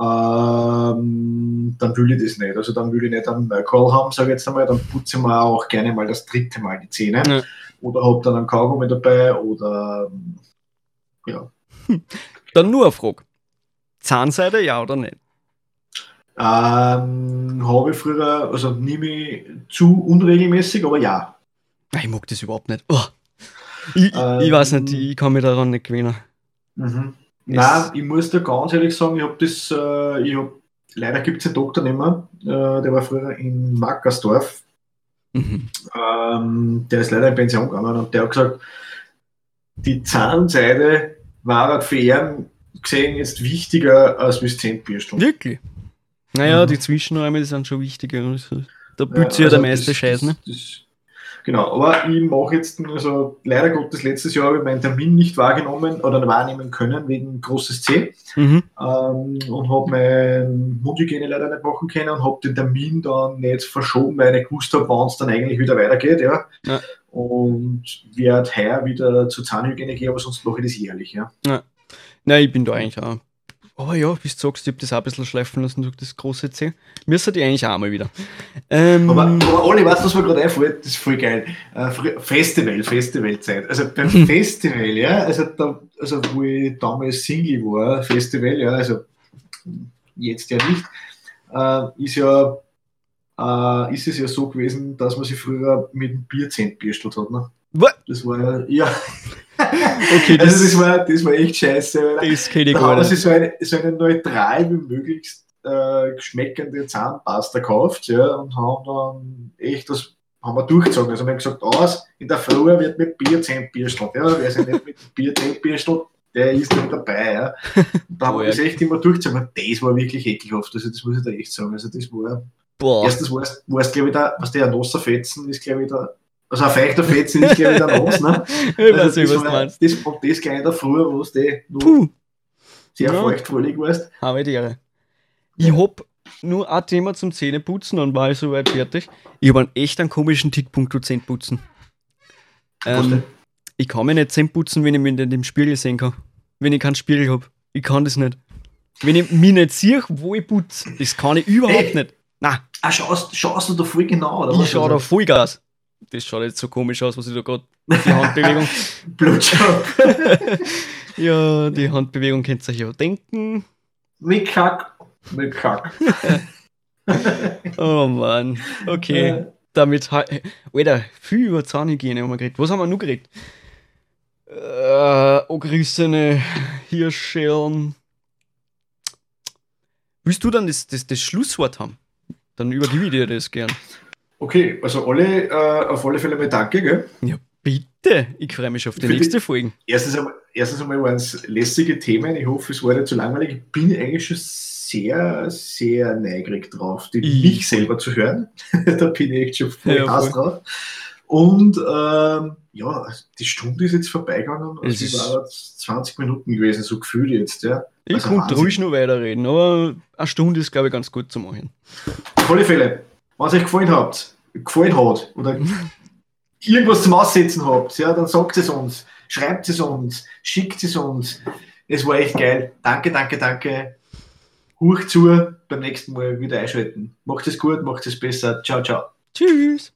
ähm, dann will ich das nicht. Also dann will ich nicht einen Call haben, sage ich jetzt einmal, dann putze ich mir auch gerne mal das dritte Mal die Zähne. Ja. Oder habe dann einen Kaugummi dabei oder ja. Dann nur eine Frage. Zahnseide, ja oder nicht? Ähm, habe ich früher, also nehme ich zu unregelmäßig, aber ja. Ich mag das überhaupt nicht. Oh. Ich, Ähm, ich weiß nicht, ich kann mich daran nicht gewinnen. Mhm. Nein, ich muss dir ganz ehrlich sagen, ich habe das, äh, ich hab, leider gibt es den Doktor nicht mehr, äh, der war früher in Mackersdorf, Mhm. ähm, der ist leider in Pension gegangen und der hat gesagt, die Zahnseide war halt für ihn gesehen jetzt wichtiger als das Zähnebürstel. Wirklich? Naja, Mhm. die Zwischenräume die sind schon wichtiger. Da Ja, putzt ja also der meiste das- Scheiß, ne? das- Genau, aber ich mache jetzt, also leider Gottes, letztes Jahr habe ich meinen Termin nicht wahrgenommen oder wahrnehmen können wegen großes C Mhm. ähm, und habe mein Mundhygiene leider nicht machen können und habe den Termin dann nicht verschoben, weil ich gewusst habe, wann es dann eigentlich wieder weitergeht. Ja. Ja. Und werde heuer wieder zur Zahnhygiene gehen, aber sonst mache ich das jährlich. Ja. Nein, ich bin da eigentlich auch. Aber ja, wie du sagst, ich hab das auch ein bisschen schleifen lassen durch das große C. Müsste die eigentlich auch mal wieder. Ähm, Aber, aber Olli, weißt du, was mir gerade einfällt? Das ist voll geil. Äh, Festival, Festivalzeit. Also beim Mhm. Festival, ja, also, da, also wo ich damals Single war, Festival, ja, also jetzt ja nicht, äh, ist ja äh, ist es ja so gewesen, dass man sich früher mit dem Bierzent bürstelt hat. Ne? What? Das war ja, ja. Okay, das, also das war, das war echt scheiße. Das kenne ich da gar nicht. so eine, so eine neutral wie möglichst äh, geschmeckende Zahnpasta gekauft ja, und haben dann echt das haben wir durchgezogen. Also wir haben gesagt, aus, in der Früh wird mit Bier 10 bürstelt. Ja, wer sich nicht mit Bier 10 bürstelt, der ist nicht dabei. Ja. Und da haben Oh wir das echt immer durchgezogen. Und das war wirklich ekelhaft. Also das muss ich da echt sagen. Also das war Boah. Erstens weißt du, glaube ich, da, was der ein nasser Fetzen ist, glaube ich, da. Also ein feuchter Fetzen ist, glaube ich, der nass, ne? ich weiß nicht, das was du meinst. Das, das gleich in der Früh, wo es die nur Puh, sehr Ja. feuchtfröhlich warst. habe ich die Ehre. Ich hab nur ein Thema zum Zähneputzen, dann war ich soweit fertig. Ich habe einen echt einen komischen Tickpunkt zu Zähneputzen. Ähm, ich kann mich nicht Zähne putzen, wenn ich mich nicht im Spiegel sehen kann. Wenn ich keinen Spiegel habe. Ich kann das nicht. Wenn ich mich nicht sehe, wo ich putze, das kann ich überhaupt Hey. nicht. Nein, Ah, schaust, schaust du da voll genau, oder ich schaue da Also, Vollgas. Das schaut jetzt so komisch aus, was ich da gerade. Die Handbewegung. Blutjob. ja, die Handbewegung könnt ihr euch ja denken. Mit Kack. Mit Kack. Oh Mann. Okay. Äh, damit. Alter, viel über Zahnhygiene haben wir geredet. Was haben wir noch geredet? Äh, angerissene Hirschscheren. Willst du dann das, das, das Schlusswort haben? Dann übergebe ich dir das gern. Okay, also alle, äh, auf alle Fälle mal danke, gell? Ja, bitte. Ich freue mich auf die Für die- nächste Folge. Erstens einmal, erstens einmal waren es lässige Themen. Ich hoffe, es war nicht zu langweilig. Ich bin eigentlich schon sehr, sehr neugierig drauf, die Ich- mich selber zu hören. da bin ich echt schon voll Ja, voll. drauf. Und ähm, ja, die Stunde ist jetzt vorbeigegangen. Es Also ist- es war 20 Minuten gewesen, so gefühlt jetzt. Ja. Ich Also konnte ruhig noch weiterreden, aber eine Stunde ist, glaube ich, ganz gut zu machen. Auf alle Fälle, wenn es euch gefallen hat, gefallen hat oder irgendwas zum Aussetzen habt, ja, dann sagt es uns, schreibt es uns, schickt es uns. Es war echt geil. Danke, danke, danke. Huch zu, beim nächsten Mal wieder einschalten. Macht es gut, macht es besser. Ciao, ciao. Tschüss.